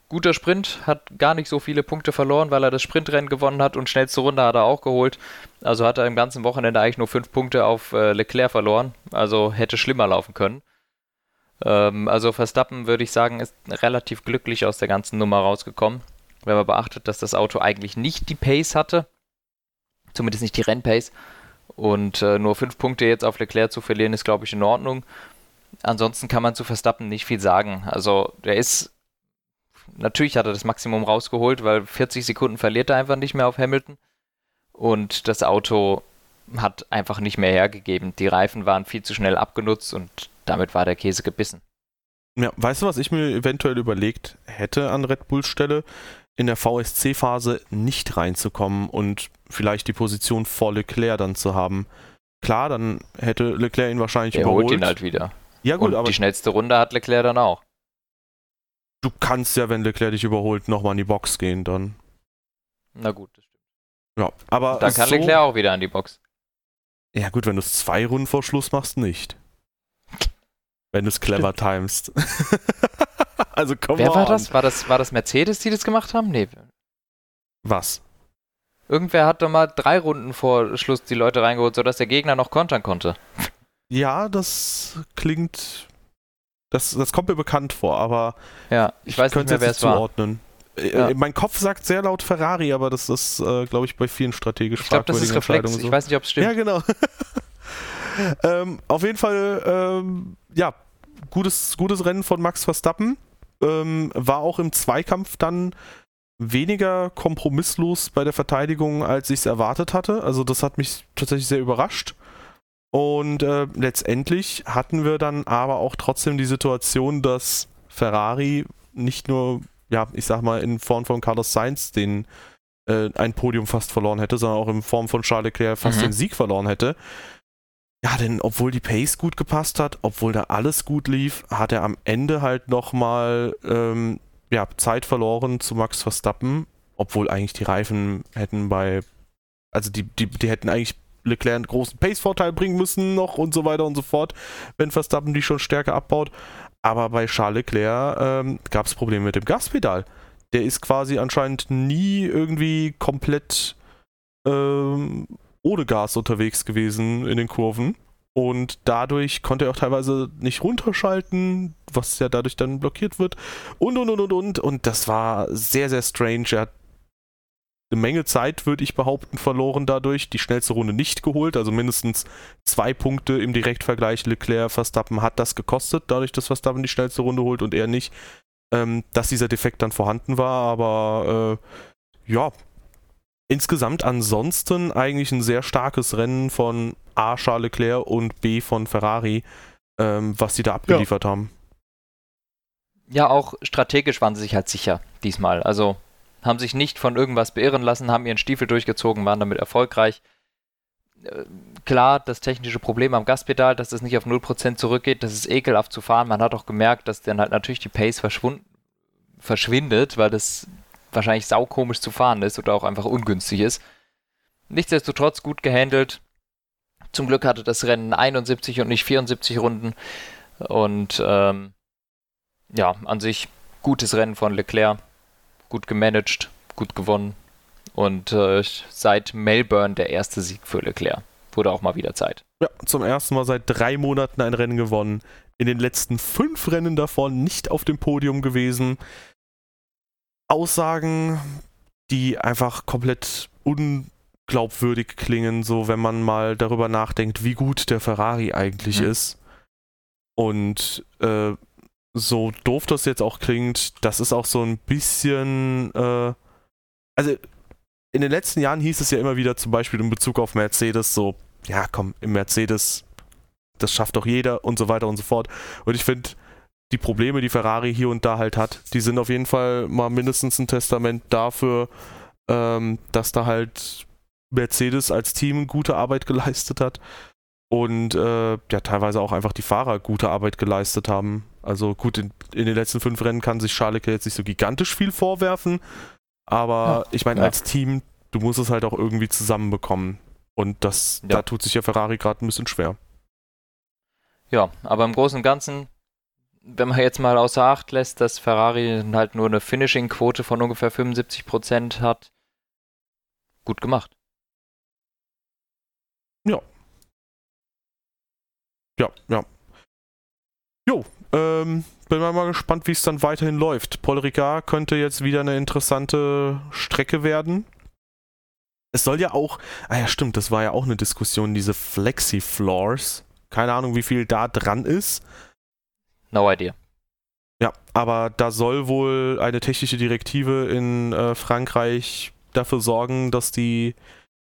Guter Sprint, hat gar nicht so viele Punkte verloren, weil er das Sprintrennen gewonnen hat und schnellste Runde hat er auch geholt. Also hat er im ganzen Wochenende eigentlich nur fünf Punkte auf äh, Leclerc verloren. Also hätte schlimmer laufen können. Ähm, also Verstappen, würde ich sagen, ist relativ glücklich aus der ganzen Nummer rausgekommen. Wenn man beachtet, dass das Auto eigentlich nicht die Pace hatte. Zumindest nicht die Rennpace. Und äh, nur fünf Punkte jetzt auf Leclerc zu verlieren, ist, glaube ich, in Ordnung. Ansonsten kann man zu Verstappen nicht viel sagen. Also der ist, natürlich hat er das Maximum rausgeholt, weil 40 Sekunden verliert er einfach nicht mehr auf Hamilton. Und das Auto hat einfach nicht mehr hergegeben. Die Reifen waren viel zu schnell abgenutzt und damit war der Käse gebissen. Ja, weißt du, was ich mir eventuell überlegt hätte an Red Bulls Stelle? In der VSC-Phase nicht reinzukommen und vielleicht die Position vor Leclerc dann zu haben. Klar, dann hätte Leclerc ihn wahrscheinlich er überholt. holt ihn halt wieder. Ja, gut, Und aber. Die schnellste Runde hat Leclerc dann auch. Du kannst ja, wenn Leclerc dich überholt, nochmal in die Box gehen dann. Na gut, das stimmt. Ja, aber. Und dann kann so, Leclerc auch wieder an die Box. Ja, gut, wenn du es zwei Runden vor Schluss machst, nicht. Wenn du es clever timest. also komm Wer war das? War das? War das Mercedes, die das gemacht haben? Nee. Was? Irgendwer hat doch mal drei Runden vor Schluss die Leute reingeholt, sodass der Gegner noch kontern konnte. Ja, das klingt. Das, das kommt mir bekannt vor, aber ja, ich, ich weiß nicht mehr, wer es zuordnen. war. Äh, ja. Mein Kopf sagt sehr laut Ferrari, aber das ist, äh, glaube ich, bei vielen strategisch ich glaub, das ist Reflex. So. Ich weiß nicht, ob es stimmt. Ja, genau. ähm, auf jeden Fall, ähm, ja, gutes, gutes Rennen von Max Verstappen. Ähm, war auch im Zweikampf dann weniger kompromisslos bei der Verteidigung, als ich es erwartet hatte. Also das hat mich tatsächlich sehr überrascht. Und äh, letztendlich hatten wir dann aber auch trotzdem die Situation, dass Ferrari nicht nur, ja, ich sag mal, in Form von Carlos Sainz den äh, ein Podium fast verloren hätte, sondern auch in Form von Charles Leclerc fast mhm. den Sieg verloren hätte. Ja, denn obwohl die Pace gut gepasst hat, obwohl da alles gut lief, hat er am Ende halt nochmal ähm, ja, Zeit verloren zu Max Verstappen, obwohl eigentlich die Reifen hätten bei, also die, die, die hätten eigentlich Leclerc einen großen Pace-Vorteil bringen müssen noch und so weiter und so fort, wenn Verstappen die schon stärker abbaut. Aber bei Charles Leclerc ähm, gab es Probleme mit dem Gaspedal. Der ist quasi anscheinend nie irgendwie komplett ähm, ohne Gas unterwegs gewesen in den Kurven. Und dadurch konnte er auch teilweise nicht runterschalten, was ja dadurch dann blockiert wird. Und, und, und, und, und. Und das war sehr, sehr strange. Er hat eine Menge Zeit, würde ich behaupten, verloren dadurch. Die schnellste Runde nicht geholt, also mindestens zwei Punkte im Direktvergleich. Leclerc, Verstappen hat das gekostet, dadurch, dass Verstappen die schnellste Runde holt und er nicht. Ähm, dass dieser Defekt dann vorhanden war, aber äh, ja, insgesamt ansonsten eigentlich ein sehr starkes Rennen von A. Charles Leclerc und B. von Ferrari, ähm, was sie da abgeliefert ja. haben. Ja, auch strategisch waren sie sich halt sicher diesmal. Also haben sich nicht von irgendwas beirren lassen, haben ihren Stiefel durchgezogen, waren damit erfolgreich. äh, klar, das technische Problem am Gaspedal, dass es nicht auf 0% zurückgeht, das ist ekelhaft zu fahren. Man hat auch gemerkt, dass dann halt natürlich die Pace verschwindet, weil das wahrscheinlich saukomisch zu fahren ist oder auch einfach ungünstig ist. Nichtsdestotrotz gut gehandelt. Zum Glück hatte das Rennen 71 und nicht 74 Runden. Und ähm, ja, an sich gutes Rennen von Leclerc. Gut gemanagt, gut gewonnen. Und äh, seit Melbourne der erste Sieg für Leclerc. Wurde auch mal wieder Zeit. Ja, zum ersten Mal seit drei Monaten ein Rennen gewonnen. In den letzten fünf Rennen davon nicht auf dem Podium gewesen. Aussagen, die einfach komplett unglaubwürdig klingen, so wenn man mal darüber nachdenkt, wie gut der Ferrari eigentlich mhm. ist. Und äh, so doof das jetzt auch klingt, das ist auch so ein bisschen, äh, also in den letzten Jahren hieß es ja immer wieder zum Beispiel in Bezug auf Mercedes so, ja komm, im Mercedes, das schafft doch jeder und so weiter und so fort. Und ich finde, die Probleme, die Ferrari hier und da halt hat, die sind auf jeden Fall mal mindestens ein Testament dafür, ähm, dass da halt Mercedes als Team gute Arbeit geleistet hat und äh, ja teilweise auch einfach die Fahrer gute Arbeit geleistet haben. Also gut, in, in den letzten fünf Rennen kann sich Schalke jetzt nicht so gigantisch viel vorwerfen, aber ja, ich meine, ja. als Team, du musst es halt auch irgendwie zusammenbekommen. Und das, ja. da tut sich ja Ferrari gerade ein bisschen schwer. Ja, aber im Großen und Ganzen, wenn man jetzt mal außer Acht lässt, dass Ferrari halt nur eine Finishing-Quote von ungefähr 75% hat, gut gemacht. Ja. Ja, ja. Jo, ähm, bin mal gespannt, wie es dann weiterhin läuft. Paul Ricard könnte jetzt wieder eine interessante Strecke werden. Es soll ja auch, ah ja stimmt, das war ja auch eine Diskussion, diese Flexi-Floors. Keine Ahnung, wie viel da dran ist. No idea. Ja, aber da soll wohl eine technische Direktive in äh, Frankreich dafür sorgen, dass die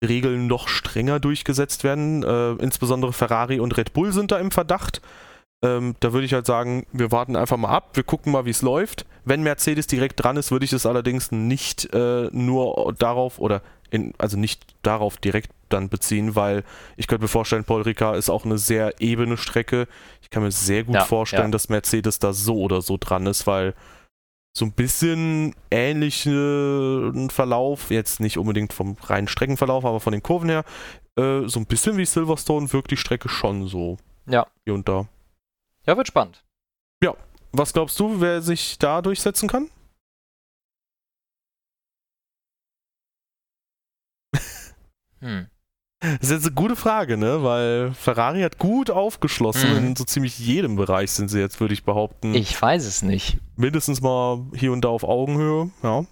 Regeln noch strenger durchgesetzt werden. Äh, insbesondere Ferrari und Red Bull sind da im Verdacht. Ähm, da würde ich halt sagen, wir warten einfach mal ab, wir gucken mal, wie es läuft. Wenn Mercedes direkt dran ist, würde ich es allerdings nicht äh, nur darauf oder in, also nicht darauf direkt dann beziehen, weil ich könnte mir vorstellen, Paul Ricard ist auch eine sehr ebene Strecke. Ich kann mir sehr gut ja, vorstellen, ja. dass Mercedes da so oder so dran ist, weil so ein bisschen ähnlichen Verlauf, jetzt nicht unbedingt vom reinen Streckenverlauf, aber von den Kurven her, äh, so ein bisschen wie Silverstone wirkt die Strecke schon so. Ja. Hier und da. Ja, wird spannend. Ja. Was glaubst du, wer sich da durchsetzen kann? hm. Das ist jetzt eine gute Frage, ne? Weil Ferrari hat gut aufgeschlossen. Mhm. In so ziemlich jedem Bereich sind sie jetzt, würde ich behaupten. Ich weiß es nicht. Mindestens mal hier und da auf Augenhöhe, ja.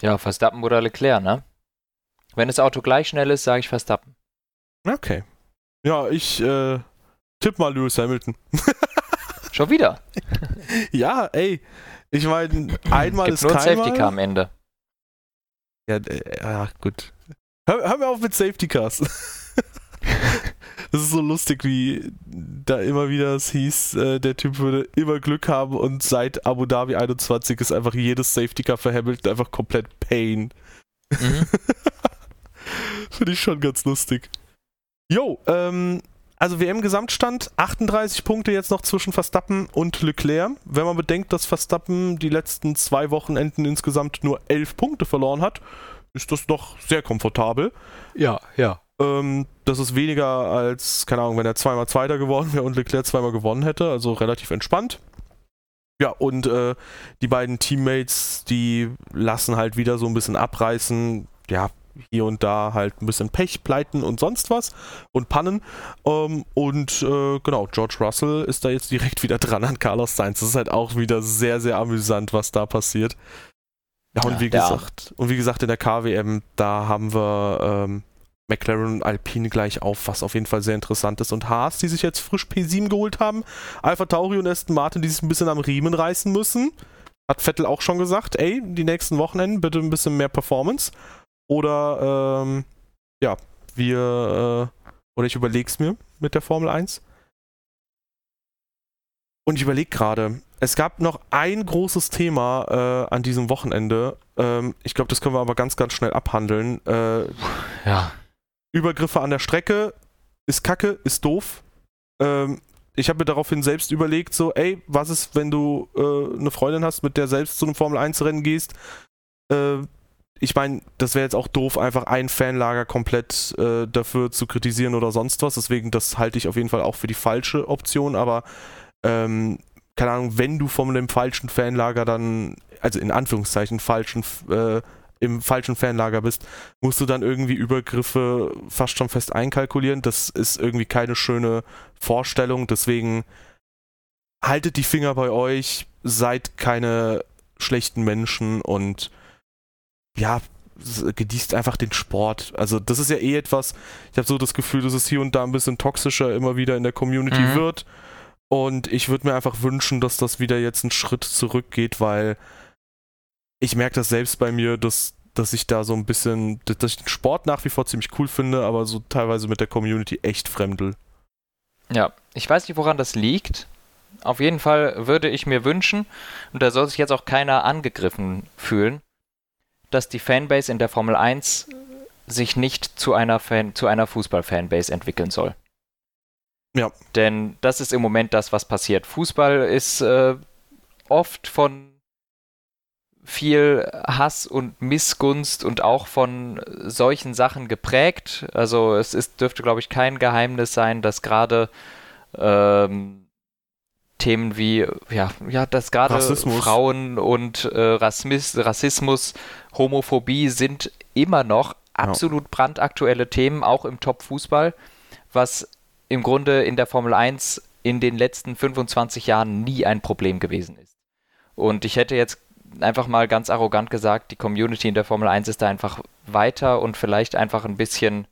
Ja, Verstappen oder Leclerc, ne? Wenn das Auto gleich schnell ist, sage ich Verstappen. Okay. Ja, ich äh, tipp mal Lewis Hamilton. Schon wieder? ja, ey. Ich meine, einmal Gibt ist nur ein Safety Car am Ende. Ja, äh, ja gut. Hör, hör mir auf mit Safety Cars. Das ist so lustig, wie da immer wieder es hieß, äh, der Typ würde immer Glück haben und seit Abu Dhabi 21 ist einfach jedes Safety Car für Hamilton einfach komplett Pain. Mhm. Finde ich schon ganz lustig. Jo, ähm, also WM-Gesamtstand, 38 Punkte jetzt noch zwischen Verstappen und Leclerc. Wenn man bedenkt, dass Verstappen die letzten zwei Wochenenden insgesamt nur 11 Punkte verloren hat, ist das doch sehr komfortabel. Ja, ja. Ähm, das ist weniger als, keine Ahnung, wenn er zweimal Zweiter geworden wäre und Leclerc zweimal gewonnen hätte, also relativ entspannt. Ja, und äh, die beiden Teammates, die lassen halt wieder so ein bisschen abreißen. Ja, hier und da halt ein bisschen Pech, Pleiten und sonst was und Pannen. Ähm, und äh, genau, George Russell ist da jetzt direkt wieder dran an Carlos Sainz. Das ist halt auch wieder sehr, sehr amüsant, was da passiert. Ja, und ja, wie gesagt, und wie gesagt, in der KWM, da haben wir ähm, McLaren und Alpine gleich auf, was auf jeden Fall sehr interessant ist. Und Haas, die sich jetzt frisch P7 geholt haben. Alpha Tauri und Aston Martin, die sich ein bisschen am Riemen reißen müssen. Hat Vettel auch schon gesagt, ey, die nächsten Wochenenden bitte ein bisschen mehr Performance. Oder, ähm, ja, wir, äh, oder ich überleg's mir mit der Formel 1. Und ich überlege gerade, es gab noch ein großes Thema äh, an diesem Wochenende. Ähm, ich glaube, das können wir aber ganz, ganz schnell abhandeln. Äh, ja. Übergriffe an der Strecke ist kacke, ist doof. Ähm, ich habe mir daraufhin selbst überlegt, so, ey, was ist, wenn du äh, eine Freundin hast, mit der selbst zu einem Formel-1-Rennen gehst? Ich meine, das wäre jetzt auch doof, einfach ein Fanlager komplett äh, dafür zu kritisieren oder sonst was. Deswegen, das halte ich auf jeden Fall auch für die falsche Option, aber ähm, keine Ahnung, wenn du von einem falschen Fanlager dann, also in Anführungszeichen falschen, äh, im falschen Fanlager bist, musst du dann irgendwie Übergriffe fast schon fest einkalkulieren. Das ist irgendwie keine schöne Vorstellung. Deswegen haltet die Finger bei euch, seid keine schlechten Menschen und ja, genießt einfach den Sport. Also das ist ja eh etwas, ich habe so das Gefühl, dass es hier und da ein bisschen toxischer immer wieder in der Community mhm. wird. Und ich würde mir einfach wünschen, dass das wieder jetzt einen Schritt zurückgeht, weil ich merke das selbst bei mir, dass, dass ich da so ein bisschen, dass ich den Sport nach wie vor ziemlich cool finde, aber so teilweise mit der Community echt fremdel. Ja, ich weiß nicht, woran das liegt. Auf jeden Fall würde ich mir wünschen, und da soll sich jetzt auch keiner angegriffen fühlen, dass die Fanbase in der Formel 1 sich nicht zu einer, Fan, zu einer Fußball-Fanbase entwickeln soll. Ja. Denn das ist im Moment das, was passiert. Fußball ist äh, oft von viel Hass und Missgunst und auch von solchen Sachen geprägt. Also es ist, dürfte, glaube ich, kein Geheimnis sein, dass gerade ähm, Themen wie, ja, ja dass gerade Frauen und äh, Rassismus, Rassismus, Homophobie sind immer noch absolut ja. brandaktuelle Themen, auch im Top-Fußball, was im Grunde in der Formel 1 in den letzten 25 Jahren nie ein Problem gewesen ist. Und ich hätte jetzt einfach mal ganz arrogant gesagt, die Community in der Formel 1 ist da einfach weiter und vielleicht einfach ein bisschen,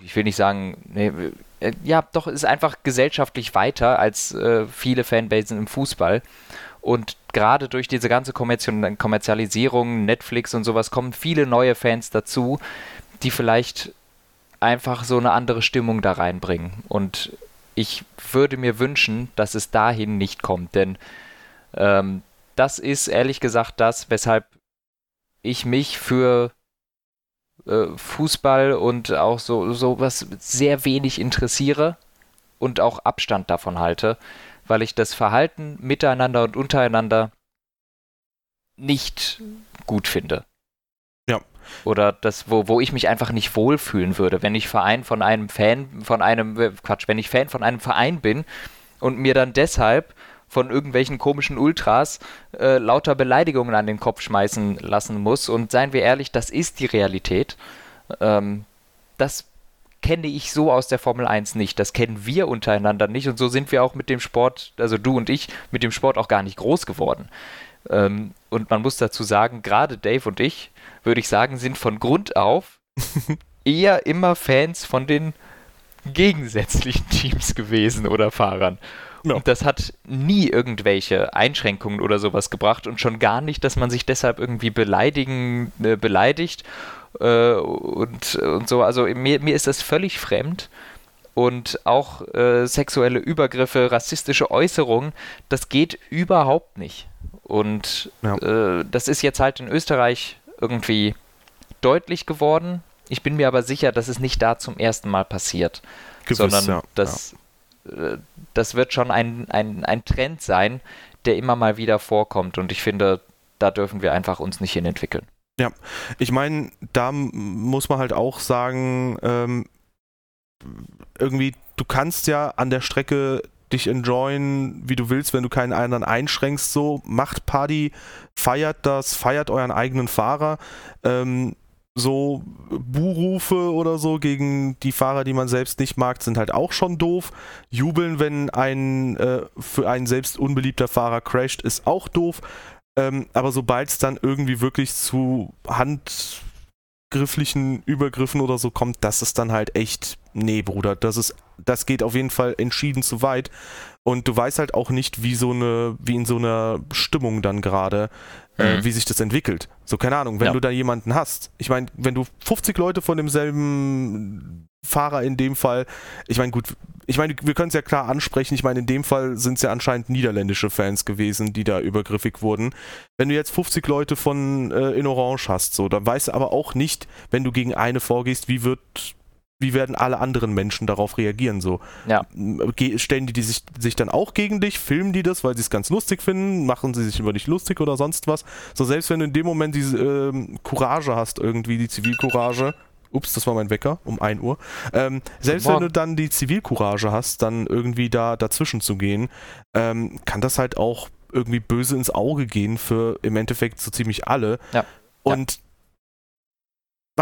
ich will nicht sagen, nee, ja, doch, ist einfach gesellschaftlich weiter als äh, viele Fanbasen im Fußball. Und gerade durch diese ganze Kommerzialisierung, Netflix und sowas, kommen viele neue Fans dazu, die vielleicht einfach so eine andere Stimmung da reinbringen. Und ich würde mir wünschen, dass es dahin nicht kommt, denn ähm, das ist ehrlich gesagt das, weshalb ich mich für äh, Fußball und auch so sowas sehr wenig interessiere und auch Abstand davon halte, weil ich das Verhalten miteinander und untereinander nicht gut finde. Ja. Oder das, wo, wo ich mich einfach nicht wohlfühlen würde, wenn ich Verein von einem Fan, von einem, äh, Quatsch, wenn ich Fan von einem Verein bin und mir dann deshalb von irgendwelchen komischen Ultras äh, lauter Beleidigungen an den Kopf schmeißen lassen muss. Und seien wir ehrlich, das ist die Realität. Ähm, das kenne ich so aus der Formel 1 nicht. Das kennen wir untereinander nicht. Und so sind wir auch mit dem Sport, also du und ich, mit dem Sport auch gar nicht groß geworden. Ähm, und man muss dazu sagen, gerade Dave und ich, würde ich sagen, sind von Grund auf eher immer Fans von den gegensätzlichen Teams gewesen oder Fahrern. Ja. Und das hat nie irgendwelche Einschränkungen oder sowas gebracht und schon gar nicht, dass man sich deshalb irgendwie beleidigen, äh, beleidigt äh, und, und so. Also mir, mir ist das völlig fremd. Und auch äh, sexuelle Übergriffe, rassistische Äußerungen, das geht überhaupt nicht. Und ja. Äh, das ist jetzt halt in Österreich irgendwie deutlich geworden. Ich bin mir aber sicher, dass es nicht da zum ersten Mal passiert, Gewiss, sondern ja, dass äh, das wird schon ein, ein, ein Trend sein, der immer mal wieder vorkommt. Und ich finde, da dürfen wir einfach uns nicht hin entwickeln. Ja, ich meine, da muss man halt auch sagen, ähm, irgendwie, du kannst ja an der Strecke dich enjoyen, wie du willst, wenn du keinen anderen einschränkst, so, macht Party, feiert das, feiert euren eigenen Fahrer. Ähm, so Buhrufe oder so gegen die Fahrer, die man selbst nicht mag, sind halt auch schon doof. Jubeln, wenn ein äh, für einen selbst unbeliebter Fahrer crasht, ist auch doof. Ähm, aber sobald es dann irgendwie wirklich zu handgrifflichen Übergriffen oder so kommt, das ist dann halt echt, nee, Bruder, das ist, das geht auf jeden Fall entschieden zu weit. Und du weißt halt auch nicht, wie so eine, wie in so einer Stimmung dann gerade, äh, mhm. wie sich das entwickelt. So, keine Ahnung, wenn ja. du da jemanden hast. Ich meine, wenn du 50 Leute von demselben Fahrer in dem Fall, ich meine, gut, ich meine, wir können es ja klar ansprechen. Ich meine, in dem Fall sind es ja anscheinend niederländische Fans gewesen, die da übergriffig wurden. Wenn du jetzt 50 Leute von äh, in Orange hast, so, dann weißt du aber auch nicht, wenn du gegen eine vorgehst, wie wird wie werden alle anderen Menschen darauf reagieren? So, ja. stellen die, die sich, sich dann auch gegen dich, filmen die das, weil sie es ganz lustig finden, machen sie sich über dich lustig oder sonst was? So, selbst wenn du in dem Moment diese ähm, Courage hast, irgendwie die Zivilcourage, ups, das war mein Wecker, um 1 Uhr. Ähm, selbst wenn du dann die Zivilcourage hast, dann irgendwie da dazwischen zu gehen, ähm, kann das halt auch irgendwie böse ins Auge gehen für im Endeffekt so ziemlich alle. Ja. Und ja.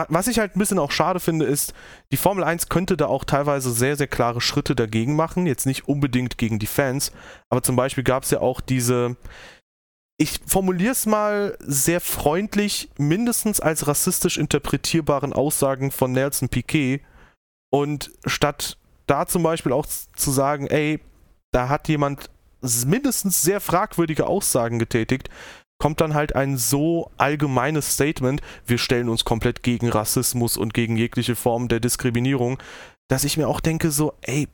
Was ich halt ein bisschen auch schade finde, ist, die Formel 1 könnte da auch teilweise sehr, sehr klare Schritte dagegen machen. Jetzt nicht unbedingt gegen die Fans, aber zum Beispiel gab es ja auch diese, ich formuliere es mal sehr freundlich, mindestens als rassistisch interpretierbaren Aussagen von Nelson Piquet. Und statt da zum Beispiel auch zu sagen, ey, da hat jemand mindestens sehr fragwürdige Aussagen getätigt, kommt dann halt ein so allgemeines Statement, wir stellen uns komplett gegen Rassismus und gegen jegliche Form der Diskriminierung, dass ich mir auch denke, so, ey,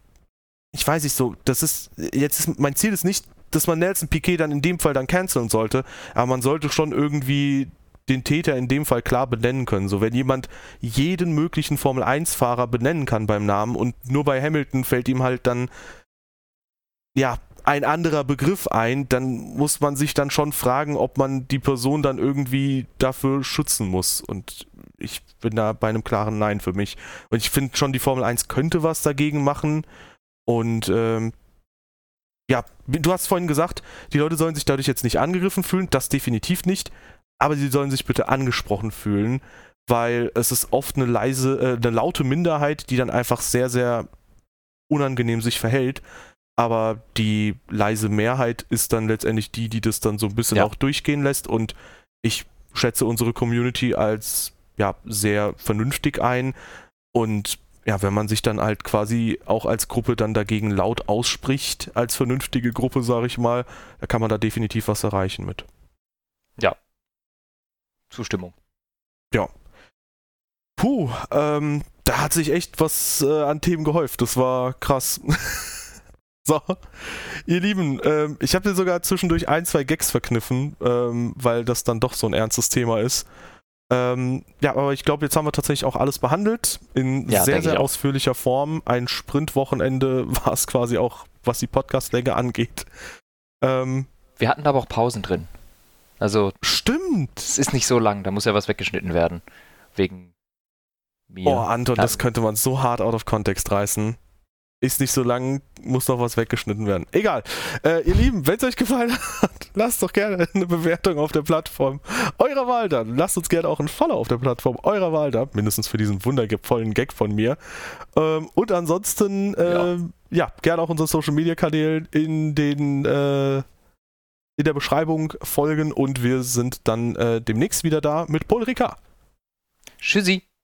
ich weiß nicht so, das ist, jetzt ist, mein Ziel ist nicht, dass man Nelson Piquet dann in dem Fall dann canceln sollte, aber man sollte schon irgendwie den Täter in dem Fall klar benennen können. So, wenn jemand jeden möglichen Formel 1-Fahrer benennen kann beim Namen und nur bei Hamilton fällt ihm halt dann, ja, ein anderer Begriff ein, dann muss man sich dann schon fragen, ob man die Person dann irgendwie dafür schützen muss. Und ich bin da bei einem klaren Nein für mich. Und ich finde schon, die Formel 1 könnte was dagegen machen. Und ähm, ja, du hast vorhin gesagt, die Leute sollen sich dadurch jetzt nicht angegriffen fühlen, das definitiv nicht, aber sie sollen sich bitte angesprochen fühlen, weil es ist oft eine leise, äh, eine laute Minderheit, die dann einfach sehr, sehr unangenehm sich verhält. Aber die leise Mehrheit ist dann letztendlich die, die das dann so ein bisschen ja. auch durchgehen lässt. Und ich schätze unsere Community als ja sehr vernünftig ein. Und ja, wenn man sich dann halt quasi auch als Gruppe dann dagegen laut ausspricht, als vernünftige Gruppe, sage ich mal, da kann man da definitiv was erreichen mit. Ja. Zustimmung. Ja. Puh, ähm, da hat sich echt was äh, an Themen gehäuft. Das war krass. so, ihr Lieben, ähm, ich habe mir sogar zwischendurch ein, zwei Gags verkniffen, ähm, weil das dann doch so ein ernstes Thema ist. Ähm, ja, aber ich glaube, jetzt haben wir tatsächlich auch alles behandelt in ja, sehr, sehr ausführlicher Form. Ein Sprintwochenende war es quasi auch, was die Podcastlänge angeht. Ähm, wir hatten aber auch Pausen drin. Also. Stimmt! Es ist nicht so lang, da muss ja was weggeschnitten werden. Wegen mir. Oh, Anton, das könnte man so hart out of context reißen ist nicht so lang, muss noch was weggeschnitten werden. Egal. Äh, ihr Lieben, wenn es euch gefallen hat, lasst doch gerne eine Bewertung auf der Plattform eurer Wahl da. Lasst uns gerne auch ein Follow auf der Plattform eurer Wahl da, mindestens für diesen wundervollen Gag von mir. Ähm, und ansonsten, äh, ja. ja. gerne auch unseren Social Media Kanälen in den äh, in der Beschreibung folgen und wir sind dann äh, demnächst wieder da mit Paul Ricard. Tschüssi.